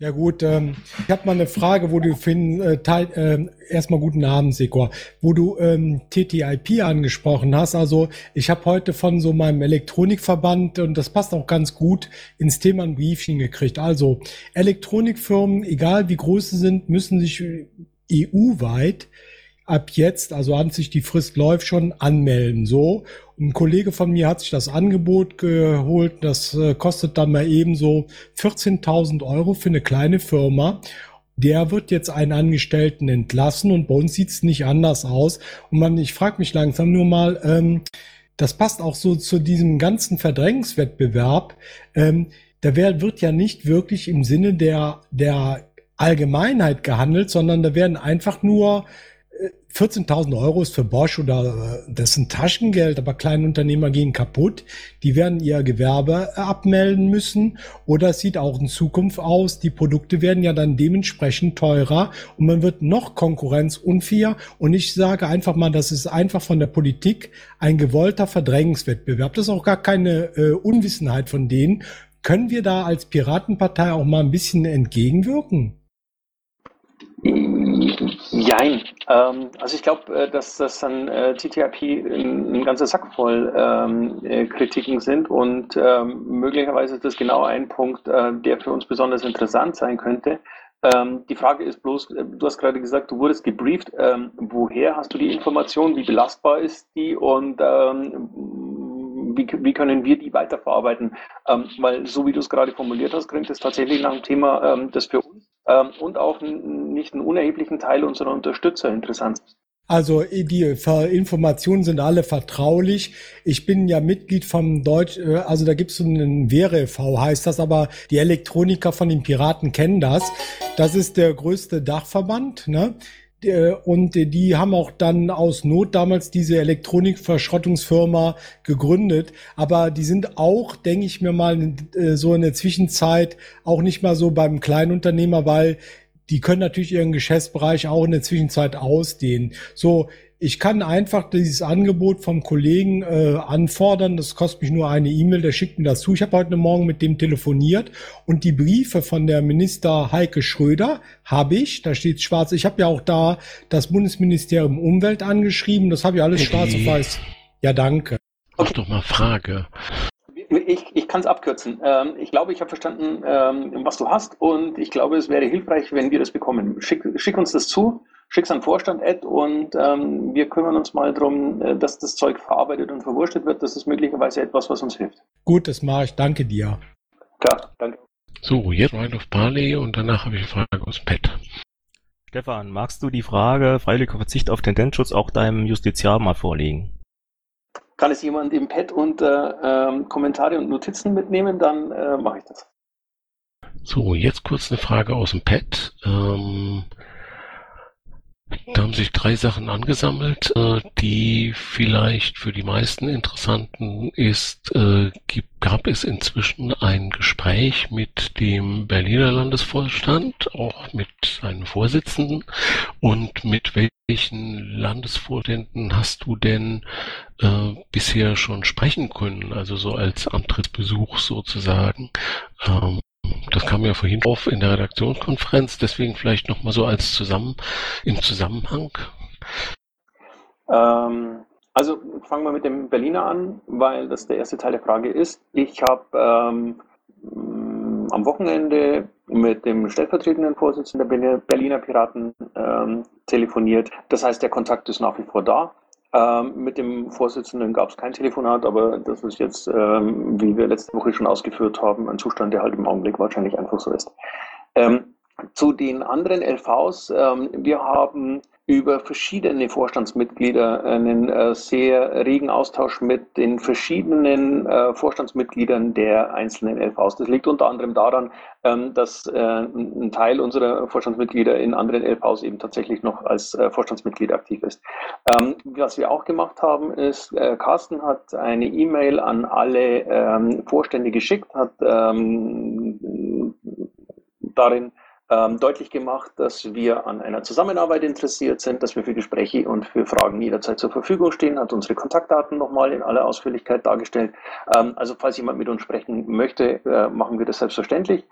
Ja gut, ähm, ich habe mal eine Frage, wo du Finn, äh, teil, ähm, erstmal guten Abend, Sekor, wo du ähm, TTIP angesprochen hast. Also ich habe heute von so meinem Elektronikverband, und das passt auch ganz gut, ins Thema ein Briefchen gekriegt. Also Elektronikfirmen, egal wie groß sie sind, müssen sich EU-weit ab jetzt, also an sich die Frist läuft schon, anmelden. So. Ein Kollege von mir hat sich das Angebot geholt. Das äh, kostet dann mal eben so 14.000 Euro für eine kleine Firma. Der wird jetzt einen Angestellten entlassen und bei uns sieht's nicht anders aus. Und man, ich frage mich langsam nur mal, ähm, das passt auch so zu diesem ganzen Verdrängungswettbewerb. Ähm, da wär, wird ja nicht wirklich im Sinne der, der Allgemeinheit gehandelt, sondern da werden einfach nur 14.000 Euro ist für Bosch oder äh, ein Taschengeld, aber kleine Unternehmer gehen kaputt. Die werden ihr Gewerbe äh, abmelden müssen oder es sieht auch in Zukunft aus, die Produkte werden ja dann dementsprechend teurer und man wird noch konkurrenzunfair und ich sage einfach mal, das ist einfach von der Politik ein gewollter Verdrängungswettbewerb. Das ist auch gar keine äh, Unwissenheit von denen. Können wir da als Piratenpartei auch mal ein bisschen entgegenwirken? Jein. Ähm, also ich glaube, äh, dass das an äh, TTIP ein, ein ganzer Sack voll ähm, äh, Kritiken sind und ähm, möglicherweise ist das genau ein Punkt, äh, der für uns besonders interessant sein könnte. Ähm, die Frage ist bloß, äh, du hast gerade gesagt, du wurdest gebrieft. Ähm, woher hast du die Information? Wie belastbar ist die? Und ähm, wie, wie können wir die weiterverarbeiten? Weil so wie du es gerade formuliert hast, klingt es tatsächlich nach einem Thema, das für uns und auch nicht einen unerheblichen Teil unserer Unterstützer interessant. Also die Informationen sind alle vertraulich. Ich bin ja Mitglied vom Deutsch, äh, also da gibt es einen WRV, heißt das, aber die Elektroniker von den Piraten kennen das. Das ist der größte Dachverband, ne? Der- Und die haben auch dann aus Not damals diese Elektronikverschrottungsfirma gegründet. Aber die sind auch, denke ich mir mal, äh, so in der Zwischenzeit auch nicht mal so beim Kleinunternehmer, weil die können natürlich ihren Geschäftsbereich auch in der Zwischenzeit ausdehnen. So, ich kann einfach dieses Angebot vom Kollegen äh, anfordern. Das kostet mich nur eine E-Mail, der schickt mir das zu. Ich habe heute Morgen mit dem telefoniert und die Briefe von der Minister Heike Schröder habe ich. Da steht schwarz. Ich habe ja auch da das Bundesministerium Umwelt angeschrieben. Das habe ich alles Eddie. schwarz auf weiß. Ja, danke. Mach doch mal Frage. Ich, ich kann es abkürzen. Ähm, ich glaube, ich habe verstanden, ähm, was du hast und ich glaube, es wäre hilfreich, wenn wir das bekommen. Schick, schick uns das zu, schick es an Vorstand Ed und ähm, wir kümmern uns mal darum, äh, dass das Zeug verarbeitet und verwurstet wird. Das ist möglicherweise etwas, was uns hilft. Gut, das mache ich. Danke dir. Klar, danke. So, jetzt Ride of Barley und danach habe ich eine Frage aus dem Pad. Stefan, magst du die Frage freiwilliger Verzicht auf Tendenzschutz auch deinem Justiziar mal vorlegen? Kann es jemand im Pad unter ähm, Kommentare und Notizen mitnehmen, dann äh, mache ich das. So, jetzt kurz eine Frage aus dem Pad. Ähm, da haben sich drei Sachen angesammelt, äh, die vielleicht für die meisten interessanten ist, äh, gab es inzwischen ein Gespräch mit dem Berliner Landesvorstand, auch mit seinen Vorsitzenden und mit welchen Landesvorständen hast du denn äh, bisher schon sprechen können, also so als Antrittsbesuch sozusagen. Ähm, Das kam ja vorhin auf in der Redaktionskonferenz, deswegen vielleicht nochmal so als zusammen im Zusammenhang. Ähm, also fangen wir mit dem Berliner an, weil das der erste Teil der Frage ist. Ich habe ähm, am Wochenende mit dem stellvertretenden Vorsitzenden der Berliner Piraten ähm, telefoniert. Das heißt, der Kontakt ist nach wie vor da. Ähm, mit dem Vorsitzenden gab es kein Telefonat, aber das ist jetzt, ähm, wie wir letzte Woche schon ausgeführt haben, ein Zustand, der halt im Augenblick wahrscheinlich einfach so ist. Ähm, zu den anderen LVs. Ähm, wir haben über verschiedene Vorstandsmitglieder einen äh, sehr regen Austausch mit den verschiedenen äh, Vorstandsmitgliedern der einzelnen LVs. Das liegt unter anderem daran, ähm, dass äh, ein Teil unserer Vorstandsmitglieder in anderen LVs eben tatsächlich noch als Vorstandsmitglied aktiv ist. Ähm, was wir auch gemacht haben, ist, Carsten hat eine E-Mail an alle Vorstände geschickt, hat darin ähm, deutlich gemacht, dass wir an einer Zusammenarbeit interessiert sind, dass wir für Gespräche und für Fragen jederzeit zur Verfügung stehen, hat unsere Kontaktdaten nochmal in aller Ausführlichkeit dargestellt. Ähm, also falls jemand mit uns sprechen möchte, äh, machen wir das selbstverständlich.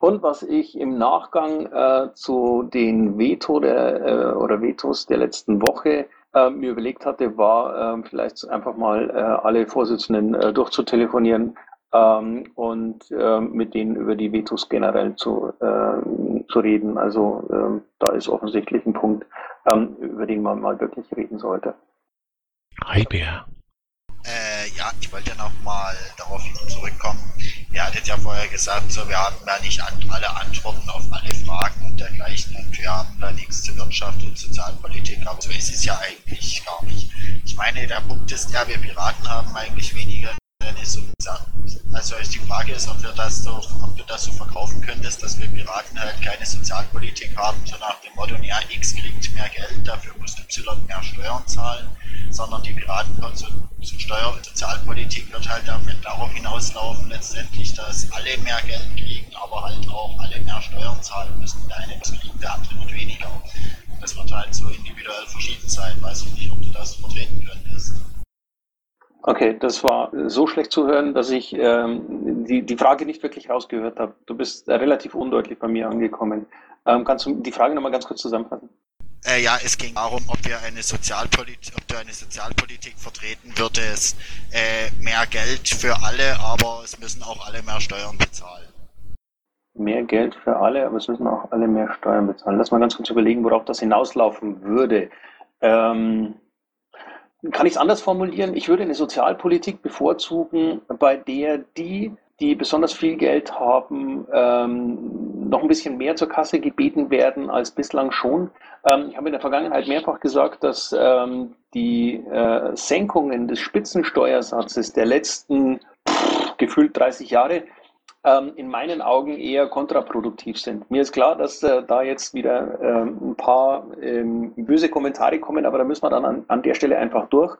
Und was ich im Nachgang äh, zu den Veto der, äh, oder Vetos der letzten Woche äh, mir überlegt hatte, war äh, vielleicht einfach mal äh, alle Vorsitzenden äh, durchzutelefonieren, ähm, und ähm, mit denen über die Vetos generell zu, äh, zu reden. Also ähm, da ist offensichtlich ein Punkt, ähm, über den man mal wirklich reden sollte. Hi Bär. Äh, ja, ich wollte noch mal darauf zurückkommen. Ihr hattet ja vorher gesagt, so wir haben ja nicht an, alle Antworten auf alle Fragen und dergleichen und wir haben da nichts zur Wirtschaft und Sozialpolitik, aber so ist es ja eigentlich gar nicht. Ich meine, der Punkt ist ja, wir Piraten haben eigentlich weniger eine also die Frage ist, ob, wir das so, ob du das so verkaufen könntest, dass wir Piraten halt keine Sozialpolitik haben, so nach dem Motto, ja, X kriegt mehr Geld, dafür muss Y mehr Steuern zahlen, sondern die Piraten so, so Steuer- und Sozialpolitik wird halt darauf hinauslaufen, letztendlich, dass alle mehr Geld kriegen, aber halt auch alle mehr Steuern zahlen müssen. Der eine muss kriegen, der andere wird weniger. Das wird halt so individuell verschieden sein. Weiß ich nicht, ob du das vertreten könntest. Okay, das war so schlecht zu hören, dass ich ähm, die, die Frage nicht wirklich rausgehört habe. Du bist relativ undeutlich bei mir angekommen. Ähm, kannst du die Frage nochmal ganz kurz zusammenfassen? Äh, ja, es ging darum, ob wir eine Sozialpolitik, ob du eine Sozialpolitik vertreten würdest, äh, mehr Geld für alle, aber es müssen auch alle mehr Steuern bezahlen. Mehr Geld für alle, aber es müssen auch alle mehr Steuern bezahlen. Lass mal ganz kurz überlegen, worauf das hinauslaufen würde. Ähm, kann ich es anders formulieren? Ich würde eine Sozialpolitik bevorzugen, bei der die, die besonders viel Geld haben, ähm, noch ein bisschen mehr zur Kasse gebeten werden als bislang schon. Ähm, ich habe in der Vergangenheit mehrfach gesagt, dass ähm, die äh, Senkungen des Spitzensteuersatzes der letzten pff, gefühlt 30 Jahre ähm, in meinen Augen eher kontraproduktiv sind. Mir ist klar, dass äh, da jetzt wieder ähm, ein paar ähm, böse Kommentare kommen, aber da müssen wir dann an, an der Stelle einfach durch.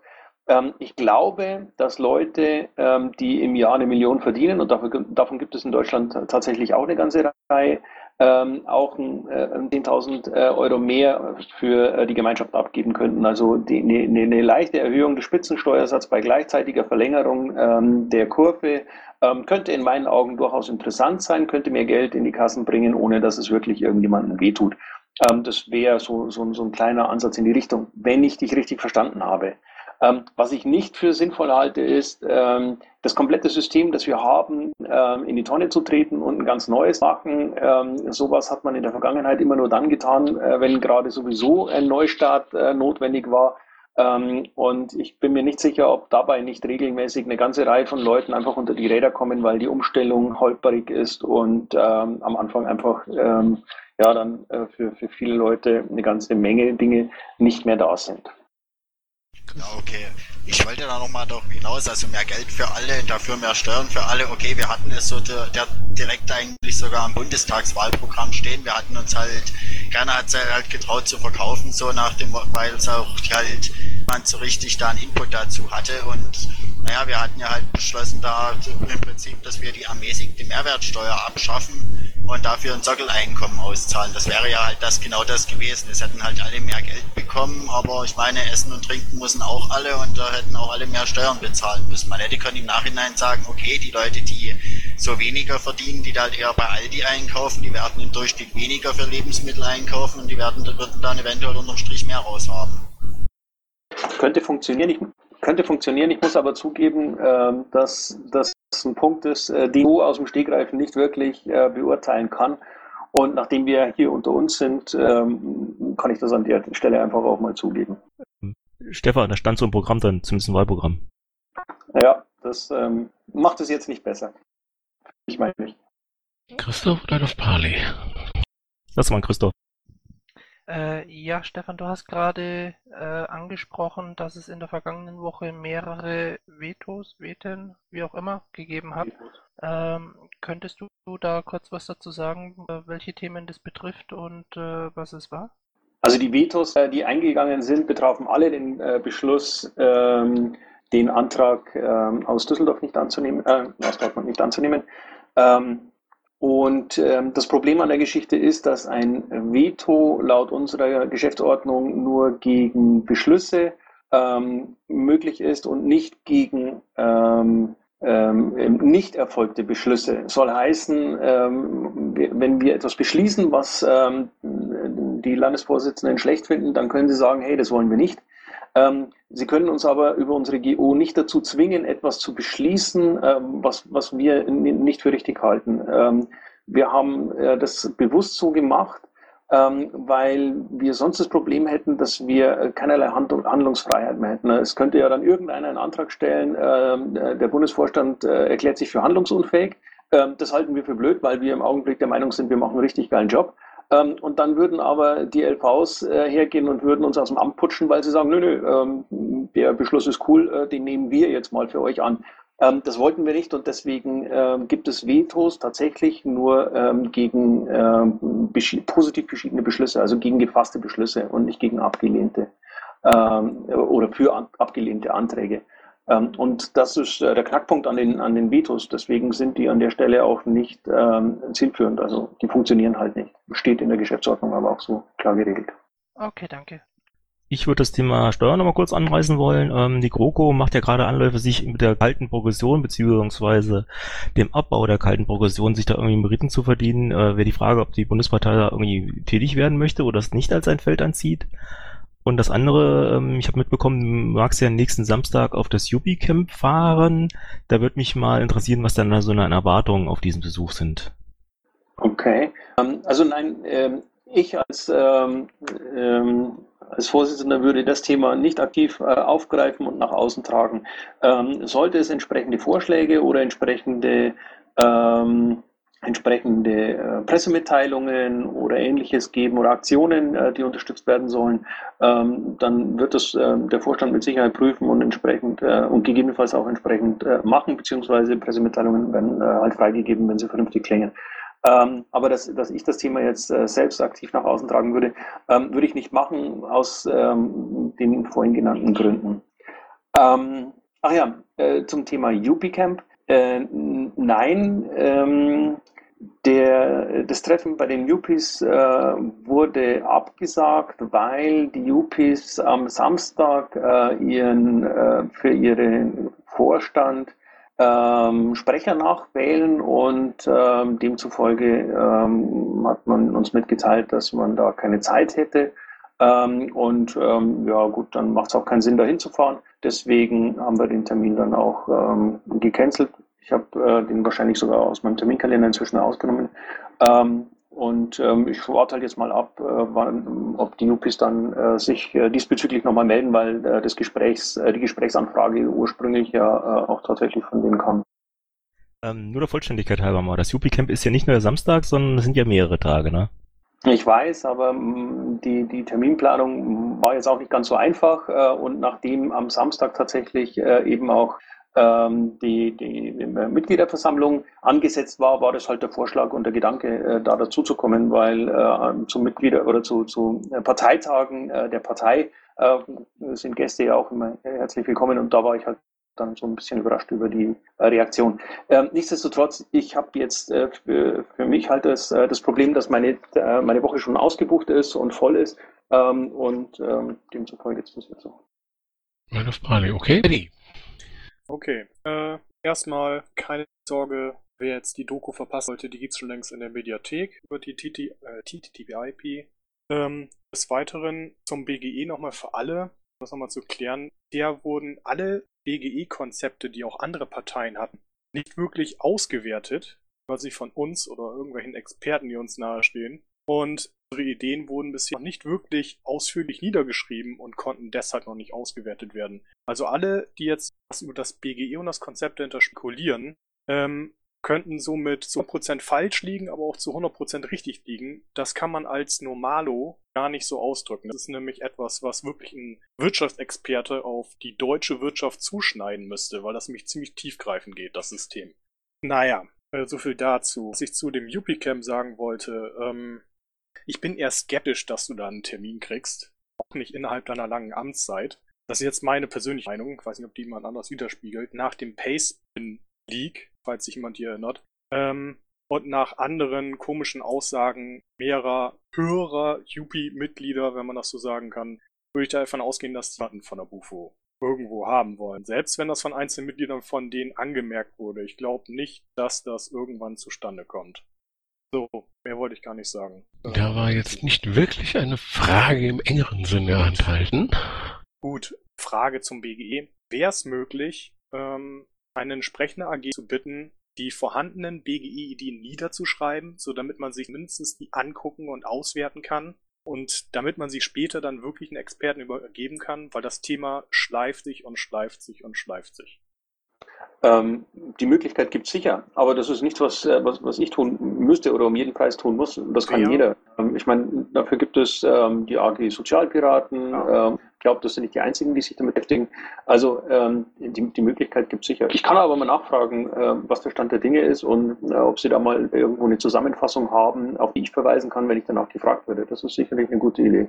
Ähm, ich glaube, dass Leute, ähm, die im Jahr eine Million verdienen, und dafür, davon gibt es in Deutschland tatsächlich auch eine ganze Reihe, ähm, auch äh, 10.000 äh, Euro mehr für äh, die Gemeinschaft abgeben könnten. Also eine, eine leichte Erhöhung des Spitzensteuersatzes bei gleichzeitiger Verlängerung ähm, der Kurve ähm, könnte in meinen Augen durchaus interessant sein, könnte mehr Geld in die Kassen bringen, ohne dass es wirklich irgendjemandem wehtut. Ähm, das wäre so, so, so ein kleiner Ansatz in die Richtung, wenn ich dich richtig verstanden habe. Ähm, was ich nicht für sinnvoll halte, ist, ähm, das komplette System, das wir haben, ähm, in die Tonne zu treten und ein ganz neues machen. Ähm, sowas hat man in der Vergangenheit immer nur dann getan, äh, wenn gerade sowieso ein Neustart äh, notwendig war. Ähm, und ich bin mir nicht sicher, ob dabei nicht regelmäßig eine ganze Reihe von Leuten einfach unter die Räder kommen, weil die Umstellung holperig ist und ähm, am Anfang einfach ja dann äh, für, für viele Leute eine ganze Menge Dinge nicht mehr da sind. Ja, okay. Ich wollte da nochmal doch hinaus, also mehr Geld für alle, dafür mehr Steuern für alle. Okay, wir hatten es so der, der direkt eigentlich sogar am Bundestagswahlprogramm stehen. Wir hatten uns halt, keiner hat es halt getraut zu verkaufen, so nach dem, weil es auch halt man so richtig da einen Input dazu hatte. Und naja, wir hatten ja halt beschlossen da im Prinzip, dass wir die ermäßigte Mehrwertsteuer abschaffen und dafür ein Sockeleinkommen auszahlen. Das wäre ja halt das genau das gewesen. Es hätten halt alle mehr Geld bekommen, aber ich meine, essen und trinken müssen auch alle und da hätten auch alle mehr Steuern bezahlen müssen. Man hätte können im Nachhinein sagen, okay, die Leute, die so weniger verdienen, die da halt eher bei Aldi einkaufen, die werden im Durchschnitt weniger für Lebensmittel einkaufen und die werden, würden dann eventuell unterm Strich mehr raushaben. Könnte funktionieren. Ich, könnte funktionieren. Ich muss aber zugeben, äh, dass das ein Punkt ist, äh, den du aus dem Stegreifen nicht wirklich äh, beurteilen kann. Und nachdem wir hier unter uns sind, ähm, kann ich das an der Stelle einfach auch mal zugeben. Stefan, da stand so ein Programm dann, zumindest ein Wahlprogramm. Ja, das ähm, macht es jetzt nicht besser. Ich meine nicht. Christoph oder auf Parley? Lass mal Christoph. Äh, ja, Stefan, du hast gerade äh, angesprochen, dass es in der vergangenen Woche mehrere Vetos, Veten, wie auch immer, gegeben hat. Ähm, könntest du da kurz was dazu sagen, äh, welche Themen das betrifft und äh, was es war? Also die Vetos, äh, die eingegangen sind, betrafen alle den äh, Beschluss, ähm, den Antrag ähm, aus Düsseldorf nicht anzunehmen, aus Dortmund nicht anzunehmen. Ähm, und ähm, das Problem an der Geschichte ist, dass ein Veto laut unserer Geschäftsordnung nur gegen Beschlüsse ähm, möglich ist und nicht gegen ähm, ähm, nicht erfolgte Beschlüsse. Soll heißen, ähm, wenn wir etwas beschließen, was ähm, die Landesvorsitzenden schlecht finden, dann können sie sagen, hey, das wollen wir nicht. Ähm, Sie können uns aber über unsere GO nicht dazu zwingen, etwas zu beschließen, ähm, was, was wir nicht für richtig halten. Ähm, wir haben äh, das bewusst so gemacht, ähm, weil wir sonst das Problem hätten, dass wir äh, keinerlei Handlungsfreiheit mehr hätten. Es könnte ja dann irgendeiner einen Antrag stellen, ähm, der Bundesvorstand äh, erklärt sich für handlungsunfähig. Ähm, das halten wir für blöd, weil wir im Augenblick der Meinung sind, wir machen einen richtig geilen Job. Ähm, und dann würden aber die LVs äh, hergehen und würden uns aus dem Amt putschen, weil sie sagen, nö, nö, ähm, der Beschluss ist cool, äh, den nehmen wir jetzt mal für euch an. Ähm, das wollten wir nicht und deswegen ähm, gibt es Vetos tatsächlich nur ähm, gegen ähm, positiv beschiedene Beschlüsse, also gegen gefasste Beschlüsse und nicht gegen abgelehnte oder für an, abgelehnte Anträge. Ähm, und das ist äh, der Knackpunkt an den, an den Vetos. Deswegen sind die an der Stelle auch nicht ähm, zielführend. Also die funktionieren halt nicht. Steht in der Geschäftsordnung aber auch so klar geregelt. Okay, danke. Ich würde das Thema Steuern nochmal kurz anreißen wollen. Ähm, die GroKo macht ja gerade Anläufe, sich mit der kalten Progression beziehungsweise dem Abbau der kalten Progression sich da irgendwie Meriten zu verdienen. Äh, Wäre die Frage, ob die Bundespartei da irgendwie tätig werden möchte oder es nicht als ein Feld anzieht. Und das andere, ähm, ich habe mitbekommen, du magst ja nächsten Samstag auf das Yuppie-Camp fahren. Da würde mich mal interessieren, was da so eine Erwartungen auf diesen Besuch sind. Okay. Ähm, also nein, ähm, ich als, ähm, als Vorsitzender würde das Thema nicht aktiv äh, aufgreifen und nach außen tragen. Sollte es entsprechende Vorschläge oder entsprechende ähm, entsprechende äh, Pressemitteilungen oder ähnliches geben oder Aktionen, äh, die unterstützt werden sollen, ähm, dann wird das äh, der Vorstand mit Sicherheit prüfen und entsprechend äh, und gegebenenfalls auch entsprechend äh, machen, beziehungsweise Pressemitteilungen werden äh, halt freigegeben, wenn sie vernünftig klingen. Ähm, aber dass, dass ich das Thema jetzt selbst aktiv nach außen tragen würde, ähm, würde ich nicht machen aus ähm, den vorhin genannten Gründen. Ähm, ach ja, zum Thema UP-Camp. Äh, nein, ähm, der, das Treffen bei den Yuppies äh, wurde abgesagt, weil die Yuppies am Samstag äh, ihren, äh, für ihren Vorstand ähm, Sprecher nachwählen und ähm, demzufolge ähm, hat man uns mitgeteilt, dass man da keine Zeit hätte. Und ja gut, dann macht es auch keinen Sinn, da hinzufahren. Deswegen haben wir den Termin dann auch gecancelt. Ich habe äh, den wahrscheinlich sogar aus meinem Terminkalender inzwischen ausgenommen. Ähm, und ähm, ich warte halt jetzt mal ab, äh, wann, ob die Nupis dann äh, sich äh, diesbezüglich nochmal melden, weil äh, das Gesprächs, äh, die Gesprächsanfrage ursprünglich ja äh, auch tatsächlich von denen kam. Ähm, nur der Vollständigkeit halber mal, das Yuppie-Camp ist ja nicht nur der Samstag, sondern es sind ja mehrere Tage, ne? Ich weiß, aber die, die Terminplanung war jetzt auch nicht ganz so einfach und nachdem am Samstag tatsächlich eben auch die, die Mitgliederversammlung angesetzt war, war das halt der Vorschlag und der Gedanke, äh, da dazuzukommen, weil äh, zu Mitglieder oder zu, zu Parteitagen äh, der Partei äh, sind Gäste ja auch immer herzlich willkommen und da war ich halt dann so ein bisschen überrascht über die äh, Reaktion. Ähm, nichtsdestotrotz, ich habe jetzt äh, für, für, mich halt das, äh, das Problem, dass meine, äh, meine Woche schon ausgebucht ist und voll ist ähm, und ähm, demzufolge ist das jetzt so. Meine Frage, okay. Okay, äh, erstmal keine Sorge, wer jetzt die Doku verpasst sollte, die gibt es schon längst in der Mediathek über die TT, äh, TTTP-IP. Ähm, des Weiteren zum BGE nochmal für alle, das nochmal zu klären, der wurden alle BGE-Konzepte, die auch andere Parteien hatten, nicht wirklich ausgewertet, quasi von uns oder irgendwelchen Experten, die uns nahestehen. Und unsere Ideen wurden bisher noch nicht wirklich ausführlich niedergeschrieben und konnten deshalb noch nicht ausgewertet werden. Also alle, die jetzt über das BGE und das Konzept dahinter spekulieren, ähm, könnten somit zu 100% falsch liegen, aber auch zu 100% richtig liegen. Das kann man als Normalo gar nicht so ausdrücken. Das ist nämlich etwas, was wirklich ein Wirtschaftsexperte auf die deutsche Wirtschaft zuschneiden müsste, weil das nämlich ziemlich tiefgreifend geht, das System. Naja, äh, so viel dazu. Was ich zu dem Yupicam sagen wollte, ähm, ich bin eher skeptisch, dass du da einen Termin kriegst. Auch nicht innerhalb deiner langen Amtszeit. Das ist jetzt meine persönliche Meinung. Ich weiß nicht, ob die jemand anders widerspiegelt. Nach dem Pace-Leak falls sich jemand hier erinnert. Ähm, und nach anderen komischen Aussagen mehrerer höherer Yuppie-Mitglieder, wenn man das so sagen kann, würde ich davon ausgehen, dass die Daten von der Bufo irgendwo haben wollen. Selbst wenn das von einzelnen Mitgliedern von denen angemerkt wurde. Ich glaube nicht, dass das irgendwann zustande kommt. So, mehr wollte ich gar nicht sagen. Da war jetzt nicht wirklich eine Frage im engeren Sinne enthalten. Gut, Frage zum BGE. Wäre es möglich, ähm, eine entsprechende AG zu bitten, die vorhandenen BGE-Ideen niederzuschreiben, so damit man sich mindestens die angucken und auswerten kann und damit man sie später dann wirklich einen Experten übergeben kann, weil das Thema schleift sich und schleift sich und schleift sich. Ähm, die Möglichkeit gibt es sicher, aber das ist nichts, was, äh, was, was ich tun müsste oder um jeden Preis tun muss. Das kann ja. jeder. Ähm, ich meine, dafür gibt es ähm, die AG Sozialpiraten. Ja. Ähm, ich glaube, das sind nicht die einzigen, die sich damit beschäftigen. Also ähm, die, die Möglichkeit gibt es sicher. Ich kann aber mal nachfragen, äh, was der Stand der Dinge ist und äh, ob Sie da mal irgendwo eine Zusammenfassung haben, auf die ich verweisen kann, wenn ich danach gefragt werde. Das ist sicherlich eine gute Idee.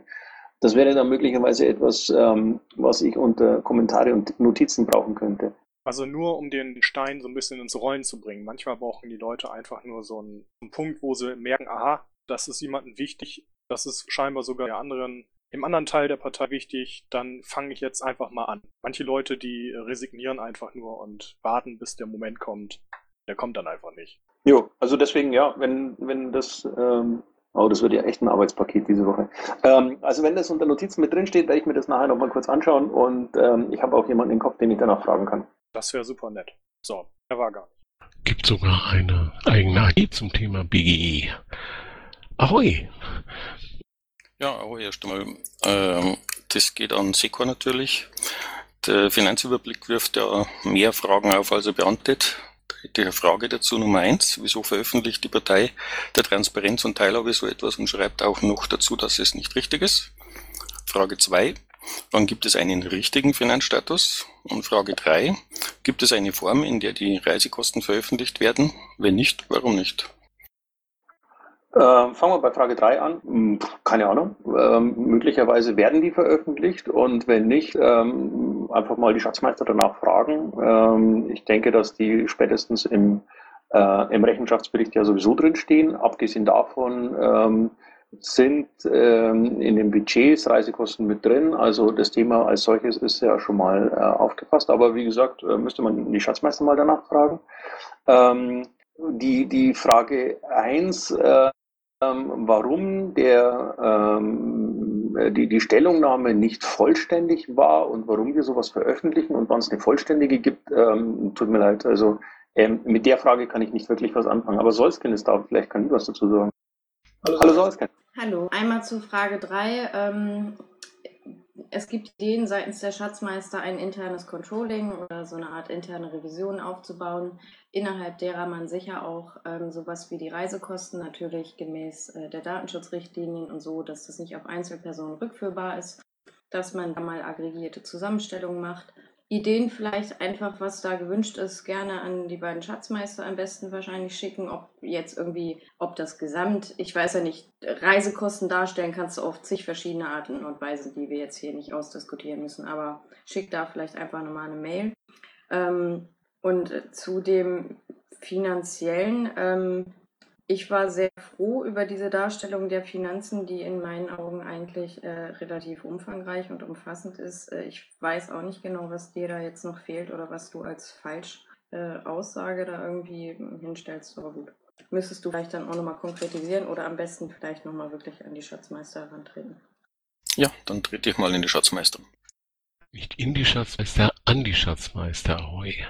Das wäre dann möglicherweise etwas, ähm, was ich unter Kommentare und Notizen brauchen könnte. Also nur um den Stein so ein bisschen ins Rollen zu bringen. Manchmal brauchen die Leute einfach nur so einen, einen Punkt, wo sie merken, aha, das ist jemandem wichtig, das ist scheinbar sogar der anderen, im anderen Teil der Partei wichtig, dann fange ich jetzt einfach mal an. Manche Leute, die resignieren einfach nur und warten, bis der Moment kommt. Der kommt dann einfach nicht. Jo, also deswegen, ja, wenn, wenn das, ähm, oh, das wird ja echt ein Arbeitspaket diese Woche. Ähm, also wenn das unter Notizen mit drin steht, werde ich mir das nachher nochmal kurz anschauen und ähm, ich habe auch jemanden im Kopf, den ich danach fragen kann. Das wäre super nett. So, er war gar nicht. Gibt sogar eine eigene AG zum Thema BGE. Ahoi! Ja, ahoi erst einmal. Ähm, das geht an Secor natürlich. Der Finanzüberblick wirft ja mehr Fragen auf, als er beantwortet. Die Frage dazu Nummer eins. Wieso veröffentlicht die Partei der Transparenz und Teilhabe so etwas und schreibt auch noch dazu, dass es nicht richtig ist? Frage zwei. Wann gibt es einen richtigen Finanzstatus? Und Frage 3. Gibt es eine Form, in der die Reisekosten veröffentlicht werden? Wenn nicht, warum nicht? Ähm, fangen wir bei Frage 3 an. Hm, keine Ahnung. Ähm, möglicherweise werden die veröffentlicht und wenn nicht, ähm, einfach mal die Schatzmeister danach fragen. Ähm, ich denke, dass die spätestens im, äh, im Rechenschaftsbericht ja sowieso drinstehen. Abgesehen davon ähm, sind ähm, in den Budgets Reisekosten mit drin. Also das Thema als solches ist ja schon mal äh, aufgefasst. Aber wie gesagt, äh, müsste man die Schatzmeister mal danach fragen. Ähm, die, die Frage eins, äh, warum der, ähm, die, die Stellungnahme nicht vollständig war und warum wir sowas veröffentlichen und wann es eine vollständige gibt, ähm, tut mir leid. Also ähm, mit der Frage kann ich nicht wirklich was anfangen. Aber Solskin ist da, vielleicht kann ich was dazu sagen. Hallo, Hallo Solskin. Hallo, einmal zu Frage 3. Ähm, es gibt Ideen seitens der Schatzmeister, ein internes Controlling oder so eine Art interne Revision aufzubauen, innerhalb derer man sicher auch ähm, sowas wie die Reisekosten natürlich gemäß äh, der Datenschutzrichtlinien und so, dass das nicht auf Einzelpersonen rückführbar ist, dass man da mal aggregierte Zusammenstellungen macht Ideen vielleicht einfach, was da gewünscht ist, gerne an die beiden Schatzmeister am besten wahrscheinlich schicken. Ob jetzt irgendwie, ob das Gesamt, ich weiß ja nicht, Reisekosten darstellen kannst du auf zig verschiedene Arten und Weisen, die wir jetzt hier nicht ausdiskutieren müssen. Aber schick da vielleicht einfach nochmal eine Mail. Ähm, und zu dem finanziellen, ähm, ich war sehr froh über diese Darstellung der Finanzen, die in meinen Augen eigentlich äh, relativ umfangreich und umfassend ist. Äh, ich weiß auch nicht genau, was dir da jetzt noch fehlt oder was du als Falschaussage äh, da irgendwie hinstellst, aber gut. Müsstest du vielleicht dann auch nochmal konkretisieren oder am besten vielleicht nochmal wirklich an die Schatzmeister herantreten? Ja, dann trete ich mal in die Schatzmeister. Nicht in die Schatzmeister, an die Schatzmeister, ahoi.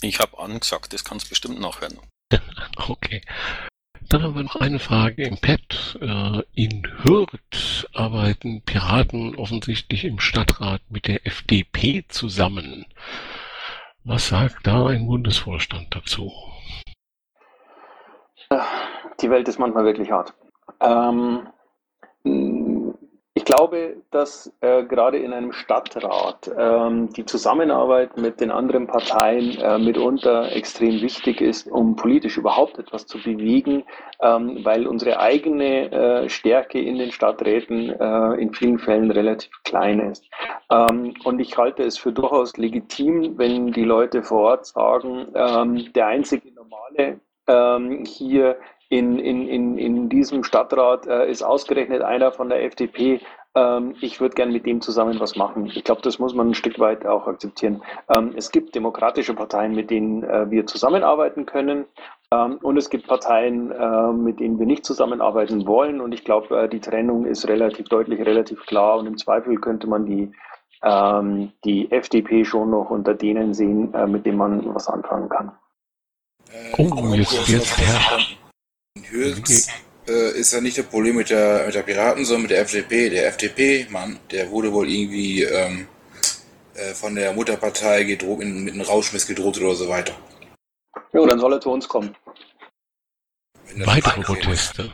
Ich habe angesagt, das kannst bestimmt nachhören. <laughs> okay. Dann haben wir noch eine Frage im Pad. Äh, in Hürth arbeiten Piraten offensichtlich im Stadtrat mit der FDP zusammen. Was sagt da ein Bundesvorstand dazu? Die Welt ist manchmal wirklich hart. Ähm, ich glaube, dass äh, gerade in einem Stadtrat ähm, die Zusammenarbeit mit den anderen Parteien äh, mitunter extrem wichtig ist, um politisch überhaupt etwas zu bewegen, ähm, weil unsere eigene äh, Stärke in den Stadträten äh, in vielen Fällen relativ klein ist. Ähm, und ich halte es für durchaus legitim, wenn die Leute vor Ort sagen, ähm, der einzige normale ähm, hier in, in, in, in diesem Stadtrat äh, ist ausgerechnet einer von der FDP. Ähm, ich würde gern mit dem zusammen was machen. Ich glaube, das muss man ein Stück weit auch akzeptieren. Ähm, es gibt demokratische Parteien, mit denen äh, wir zusammenarbeiten können. Ähm, und es gibt Parteien, äh, mit denen wir nicht zusammenarbeiten wollen. Und ich glaube, äh, die Trennung ist relativ deutlich, relativ klar. Und im Zweifel könnte man die, ähm, die FDP schon noch unter denen sehen, äh, mit denen man was anfangen kann. Oh, jetzt, jetzt, ja. In Hürth äh, ist ja nicht das Problem mit der, mit der Piraten, sondern mit der FDP. Der FDP-Mann, der wurde wohl irgendwie ähm, äh, von der Mutterpartei gedroht, in, mit einem Rauschmiss gedroht oder so weiter. Ja, dann soll er zu uns kommen. Weitere Proteste.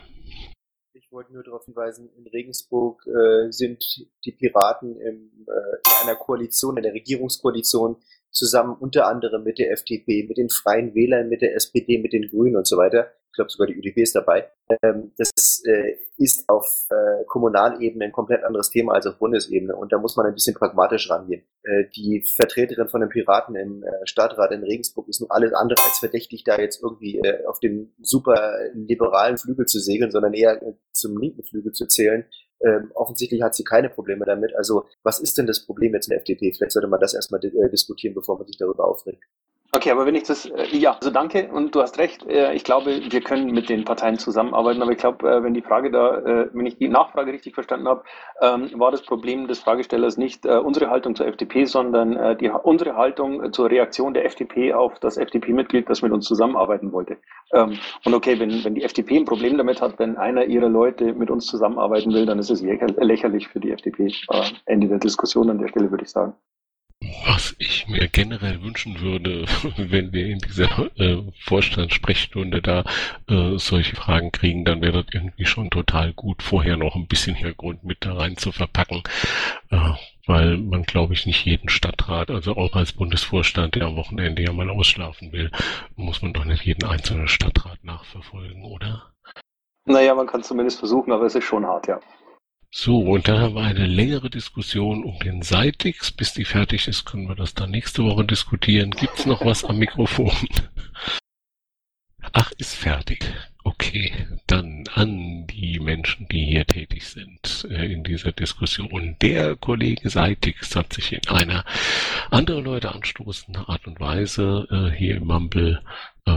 Ich wollte nur darauf hinweisen, in Regensburg äh, sind die Piraten im, äh, in einer Koalition, in der Regierungskoalition zusammen unter anderem mit der FDP, mit den Freien Wählern, mit der SPD, mit den Grünen und so weiter glaube sogar die ÖDP ist dabei. Ähm, das äh, ist auf äh, Kommunalebene ein komplett anderes Thema als auf Bundesebene und da muss man ein bisschen pragmatisch rangehen. Äh, die Vertreterin von den Piraten im äh, Stadtrat in Regensburg ist nun alles andere als verdächtig, da jetzt irgendwie äh, auf dem super liberalen Flügel zu segeln, sondern eher äh, zum linken Flügel zu zählen. Ähm, offensichtlich hat sie keine Probleme damit. Also was ist denn das Problem jetzt in der FDP? Vielleicht sollte man das erstmal diskutieren, bevor man sich darüber aufregt. Okay, aber wenn ich das, äh, ja, also danke und du hast recht. Äh, ich glaube, wir können mit den Parteien zusammenarbeiten, aber ich glaube, äh, wenn die Frage da, wenn ich die Nachfrage richtig verstanden habe, ähm, war das Problem des Fragestellers nicht unsere Haltung zur FDP, sondern die, unsere Haltung zur Reaktion der FDP auf das FDP-Mitglied, das mit uns zusammenarbeiten wollte. Ähm, und okay, wenn, wenn die FDP ein Problem damit hat, wenn einer ihrer Leute mit uns zusammenarbeiten will, dann ist es lächerlich für die FDP. Ende der Diskussion an der Stelle, würde ich sagen. Was ich mir generell wünschen würde, <laughs> wenn wir in dieser äh, Vorstandssprechstunde da äh, solche Fragen kriegen, dann wäre das irgendwie schon total gut, vorher noch ein bisschen Hintergrund mit da rein zu verpacken, äh, weil man, glaube ich, nicht jeden Stadtrat, also auch als Bundesvorstand, der am Wochenende ja mal ausschlafen will, muss man doch nicht jeden einzelnen Stadtrat nachverfolgen, oder? Naja, man kann zumindest versuchen, aber es ist schon hart, ja. So, und dann haben wir eine längere Diskussion um den Seitix. Bis die fertig ist, können wir das dann nächste Woche diskutieren. Gibt's noch was am Mikrofon? Ach, ist fertig. Okay, dann an die Menschen, die hier tätig sind äh, in dieser Diskussion. Der Kollege Seitix hat sich in einer andere Leute anstoßenden Art und Weise äh, hier im Mumble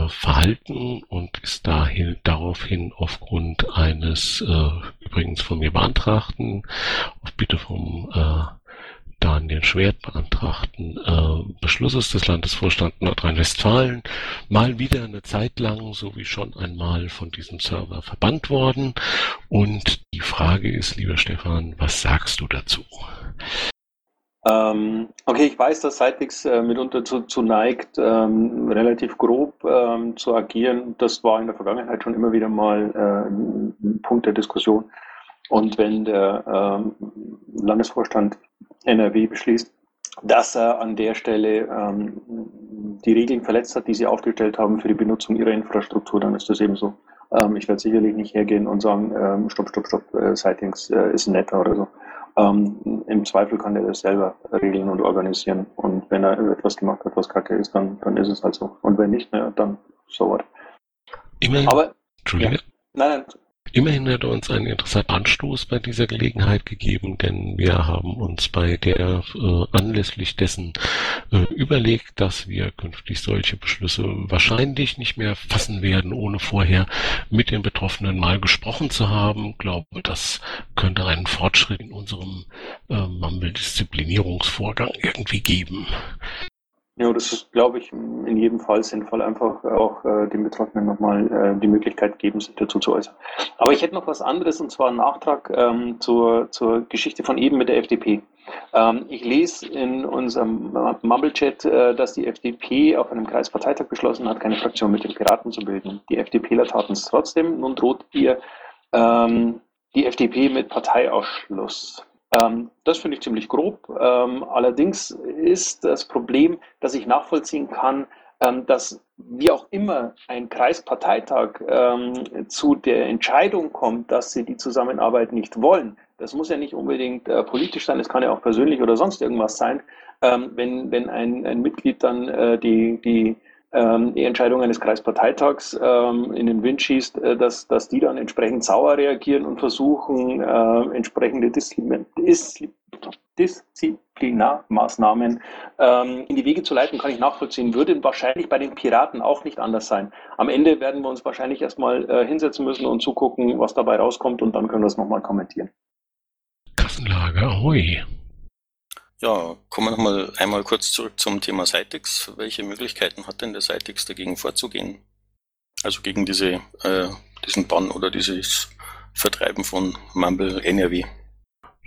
verhalten und ist dahin, daraufhin aufgrund eines äh, übrigens von mir beantragten, auf Bitte vom äh, Daniel Schwert beantragten äh, Beschlusses des Landesvorstands Nordrhein-Westfalen mal wieder eine Zeit lang, so wie schon einmal, von diesem Server verbannt worden. Und die Frage ist, lieber Stefan, was sagst du dazu? Ähm, okay, ich weiß, dass Sitewix äh, mitunter zu, zu neigt, ähm, relativ grob ähm, zu agieren. Das war in der Vergangenheit schon immer wieder mal äh, ein Punkt der Diskussion. Und wenn der ähm, Landesvorstand NRW beschließt, dass er an der Stelle ähm, die Regeln verletzt hat, die sie aufgestellt haben für die Benutzung ihrer Infrastruktur, dann ist das eben so. Ähm, ich werde sicherlich nicht hergehen und sagen, stopp, stopp, stopp, äh, Sightings äh, ist netter oder so. Ähm, Im Zweifel kann er das selber regeln und organisieren. Und wenn er etwas gemacht hat, was kacke ist, dann, dann ist es halt so. Und wenn nicht, naja, dann so what. Immerhin, Aber, Entschuldige. ja. Nein, nein, Immerhin hat er uns einen interessanten Anstoß bei dieser Gelegenheit gegeben, denn wir haben uns bei der äh, anlässlich dessen äh, überlegt, dass wir künftig solche Beschlüsse wahrscheinlich nicht mehr fassen werden, ohne vorher mit den Betroffenen mal gesprochen zu haben. Ich glaube, das könnte einen Fortschritt in unserem äh, Mumble-Disziplinierungsvorgang irgendwie geben. Ja, das ist, glaube ich, in jedem Fall sinnvoll, einfach auch äh, den Betroffenen nochmal äh, die Möglichkeit geben, sich dazu zu äußern. Aber ich hätte noch was anderes, und zwar einen Nachtrag ähm, zur, zur Geschichte von eben mit der FDP. Ähm, ich lese in unserem Mumble-Chat, äh, dass die FDP auf einem Kreisparteitag beschlossen hat, keine Fraktion mit den Piraten zu bilden. Die FDPler taten es trotzdem. Nun droht ihr ähm, die FDP mit Parteiausschluss. Ähm, das finde ich ziemlich grob. Ähm, allerdings ist das Problem, dass ich nachvollziehen kann, ähm, dass wie auch immer ein Kreisparteitag ähm, zu der Entscheidung kommt, dass sie die Zusammenarbeit nicht wollen. Das muss ja nicht unbedingt äh, politisch sein, es kann ja auch persönlich oder sonst irgendwas sein. Ähm, wenn, wenn ein, ein Mitglied dann äh, die, die die Entscheidung eines Kreisparteitags ähm, in den Wind schießt, äh, dass, dass die dann entsprechend sauer reagieren und versuchen, äh, entsprechende Disziplin Disziplinarmaßnahmen ähm, in die Wege zu leiten, kann ich nachvollziehen. Würde wahrscheinlich bei den Piraten auch nicht anders sein. Am Ende werden wir uns wahrscheinlich erstmal äh, hinsetzen müssen und zugucken, was dabei rauskommt und dann können wir es nochmal kommentieren. Kassenlager, ahoi. Ja, kommen wir nochmal einmal kurz zurück zum Thema Cytex. Welche Möglichkeiten hat denn der Cytex dagegen vorzugehen? Also gegen diese, äh, diesen Bann oder dieses Vertreiben von Mumble NRW.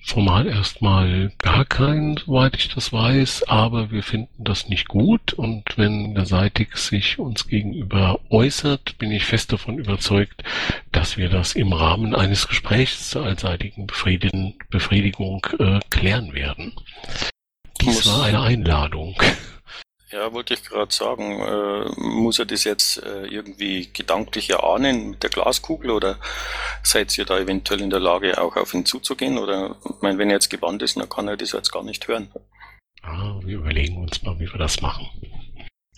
Formal erstmal gar keinen, soweit ich das weiß, aber wir finden das nicht gut und wenn der Cytex sich uns gegenüber äußert, bin ich fest davon überzeugt, dass wir das im Rahmen eines Gesprächs zur allseitigen Befriedigung, Befriedigung äh, klären werden. Dies war eine Einladung. Ja, wollte ich gerade sagen. Äh, muss er das jetzt äh, irgendwie gedanklich erahnen mit der Glaskugel oder seid ihr da eventuell in der Lage, auch auf ihn zuzugehen? Oder, ich meine, wenn er jetzt gebannt ist, dann kann er das jetzt gar nicht hören. Ah, wir überlegen uns mal, wie wir das machen.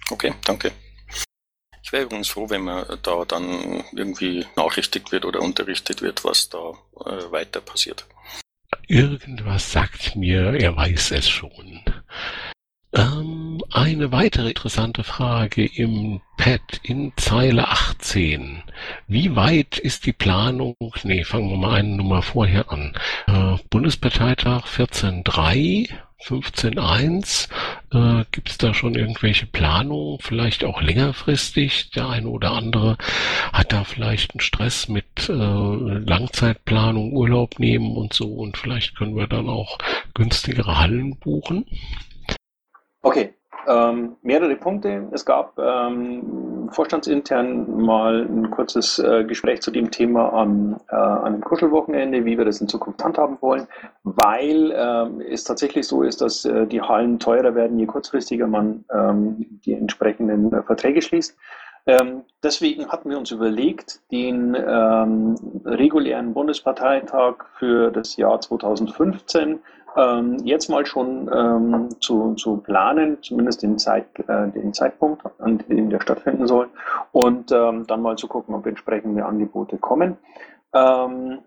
Okay, danke. Ich wäre übrigens froh, wenn man da dann irgendwie nachrichtigt wird oder unterrichtet wird, was da äh, weiter passiert. Irgendwas sagt mir, er weiß es schon. Ähm, eine weitere interessante Frage im Pad in Zeile 18. Wie weit ist die Planung, nee, fangen wir mal eine Nummer vorher an. Äh, Bundesparteitag 14.3, 15.1, äh, gibt es da schon irgendwelche Planungen, vielleicht auch längerfristig? Der eine oder andere hat da vielleicht einen Stress mit äh, Langzeitplanung, Urlaub nehmen und so und vielleicht können wir dann auch günstigere Hallen buchen. Okay, ähm, mehrere Punkte. Es gab ähm, vorstandsintern mal ein kurzes äh, Gespräch zu dem Thema an, äh, an einem Kuschelwochenende, wie wir das in Zukunft handhaben wollen, weil ähm, es tatsächlich so ist, dass äh, die Hallen teurer werden, je kurzfristiger man ähm, die entsprechenden äh, Verträge schließt. Ähm, deswegen hatten wir uns überlegt, den ähm, regulären Bundesparteitag für das Jahr 2015 ähm, jetzt mal schon ähm, zu, zu planen, zumindest den, Zeit, äh, den Zeitpunkt, an dem der stattfinden soll, und ähm, dann mal zu gucken, ob entsprechende Angebote kommen. Ähm,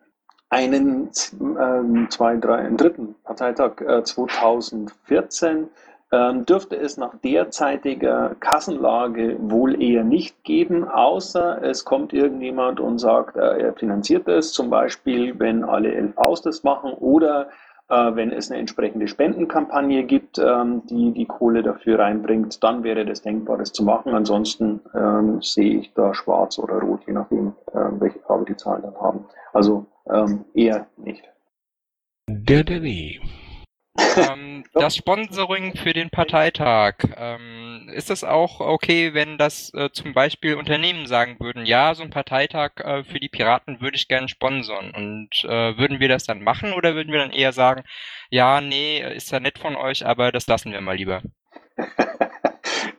einen, ähm, zwei, drei, einen dritten Parteitag äh, 2014 ähm, dürfte es nach derzeitiger Kassenlage wohl eher nicht geben, außer es kommt irgendjemand und sagt, äh, er finanziert es, zum Beispiel, wenn alle LVs das machen oder wenn es eine entsprechende Spendenkampagne gibt, ähm, die die Kohle dafür reinbringt, dann wäre das denkbar, das zu machen. Ansonsten ähm, sehe ich da schwarz oder rot, je nachdem, ähm, welche Farbe die Zahlen dann haben. Also ähm, eher nicht. Der Danny. Ähm, <laughs> das Sponsoring für den Parteitag, ähm, ist es auch okay, wenn das äh, zum Beispiel Unternehmen sagen würden, ja, so ein Parteitag äh, für die Piraten würde ich gerne sponsern und äh, würden wir das dann machen oder würden wir dann eher sagen, ja, nee, ist ja nett von euch, aber das lassen wir mal lieber? <laughs>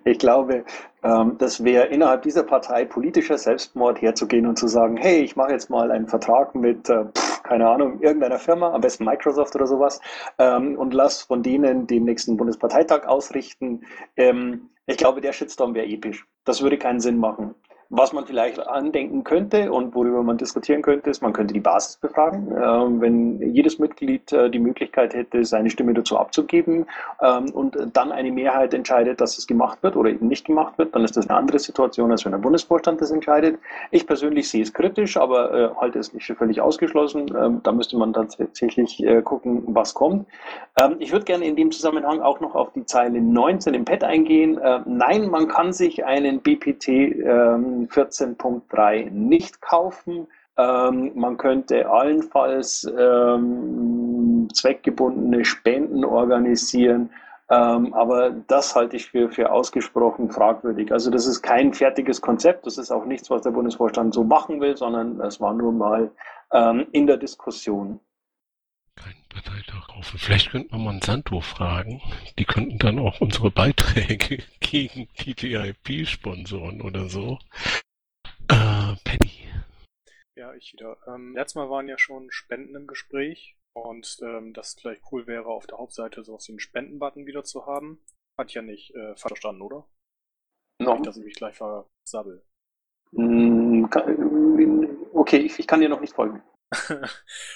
Ich glaube, ähm, das wäre innerhalb dieser Partei politischer Selbstmord herzugehen und zu sagen, hey, ich mache jetzt mal einen Vertrag mit, äh, pff, keine Ahnung, irgendeiner Firma, am besten Microsoft oder sowas, ähm, und lass von denen den nächsten Bundesparteitag ausrichten. Ähm, ich glaube, der Shitstorm wäre episch. Das würde keinen Sinn machen. Was man vielleicht andenken könnte und worüber man diskutieren könnte, ist, man könnte die Basis befragen. Ähm, wenn jedes Mitglied äh, die Möglichkeit hätte, seine Stimme dazu abzugeben ähm, und dann eine Mehrheit entscheidet, dass es gemacht wird oder eben nicht gemacht wird, dann ist das eine andere Situation, als wenn der Bundesvorstand das entscheidet. Ich persönlich sehe es kritisch, aber äh, halte es nicht für völlig ausgeschlossen. Ähm, da müsste man tatsächlich äh, gucken, was kommt. Ähm, ich würde gerne in dem Zusammenhang auch noch auf die Zeile 19 im Pad eingehen. Äh, nein, man kann sich einen BPT ähm, 14.3 nicht kaufen. Ähm, man könnte allenfalls ähm, zweckgebundene Spenden organisieren. Ähm, aber das halte ich für, für ausgesprochen fragwürdig. Also das ist kein fertiges Konzept. Das ist auch nichts, was der Bundesvorstand so machen will, sondern das war nur mal ähm, in der Diskussion. Parteitag kaufen. Vielleicht könnte man Monsanto fragen. Die könnten dann auch unsere Beiträge <laughs> gegen TTIP sponsoren oder so. Äh, Penny. Ja, ich wieder. Ähm, letztes Mal waren ja schon Spenden im Gespräch und ähm, dass es vielleicht cool wäre, auf der Hauptseite sowas wie einen Spendenbutton wieder zu haben. Hat ich ja nicht äh, verstanden, oder? No. Nicht, dass ich mich gleich versabbel. Mm, okay, ich, ich kann dir noch nicht folgen. <laughs>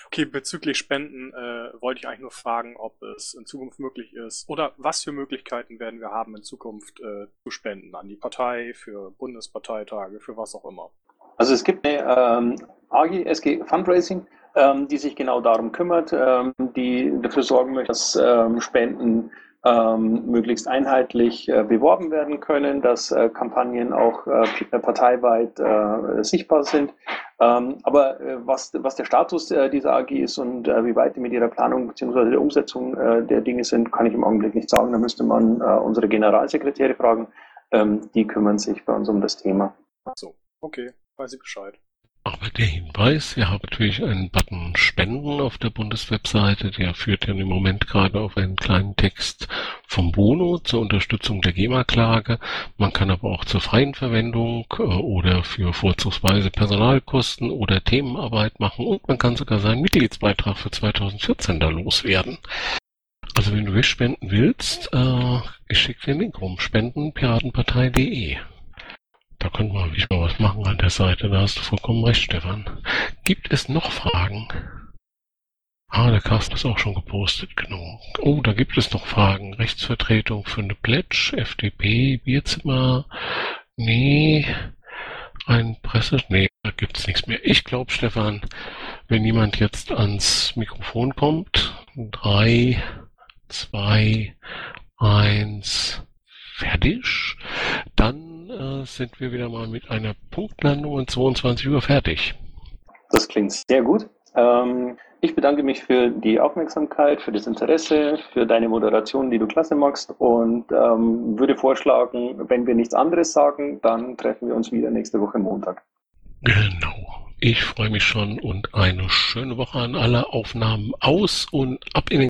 okay, bezüglich Spenden äh, wollte ich eigentlich nur fragen, ob es in Zukunft möglich ist oder was für Möglichkeiten werden wir haben in Zukunft äh, zu spenden an die Partei, für Bundesparteitage, für was auch immer. Also es gibt eine ähm, AG, SG Fundraising, ähm, die sich genau darum kümmert, ähm, die dafür sorgen möchte, dass ähm, Spenden ähm, möglichst einheitlich äh, beworben werden können, dass äh, Kampagnen auch äh, parteiweit äh, sichtbar sind. Ähm, aber äh, was, was der Status äh, dieser AG ist und wie weit die mit ihrer Planung bzw. der Umsetzung der Dinge sind, kann ich im Augenblick nicht sagen. Da müsste man unsere Generalsekretäre fragen. Ähm, die kümmern sich bei uns um das Thema. Ach so, okay, weiß ich Bescheid. Aber der Hinweis, wir haben natürlich einen Button Spenden auf der Bundeswebseite, der führt ja im Moment gerade auf einen kleinen Text vom Bono zur Unterstützung der GEMA-Klage. Man kann aber auch zur freien Verwendung äh, oder für vorzugsweise Personalkosten oder Themenarbeit machen und man kann sogar seinen Mitgliedsbeitrag für 2014 da loswerden. Also wenn du spenden willst, äh, ich schicke den Link rum, spendenpiratenpartei.de. Da könnte man wirklich mal was machen an der Seite. Da hast du vollkommen recht, Stefan. Gibt es noch Fragen? Ah, der Carsten ist auch schon gepostet, genau. Oh, da gibt es noch Fragen. Rechtsvertretung für eine Pledge, FDP, Bierzimmer. Nee. Ein Presse. Nee, da gibt's nichts mehr. Ich glaube, Stefan, wenn jemand jetzt ans Mikrofon kommt, drei, zwei, eins, fertig, dann äh, sind wir wieder mal mit einer Punktlandung um 22 Uhr fertig. Das klingt sehr gut. Ähm, ich bedanke mich für die Aufmerksamkeit, für das Interesse, für deine Moderation, die du klasse machst und ähm, würde vorschlagen, wenn wir nichts anderes sagen, dann treffen wir uns wieder nächste Woche Montag. Genau. Ich freue mich schon und eine schöne Woche an alle Aufnahmen aus und ab in den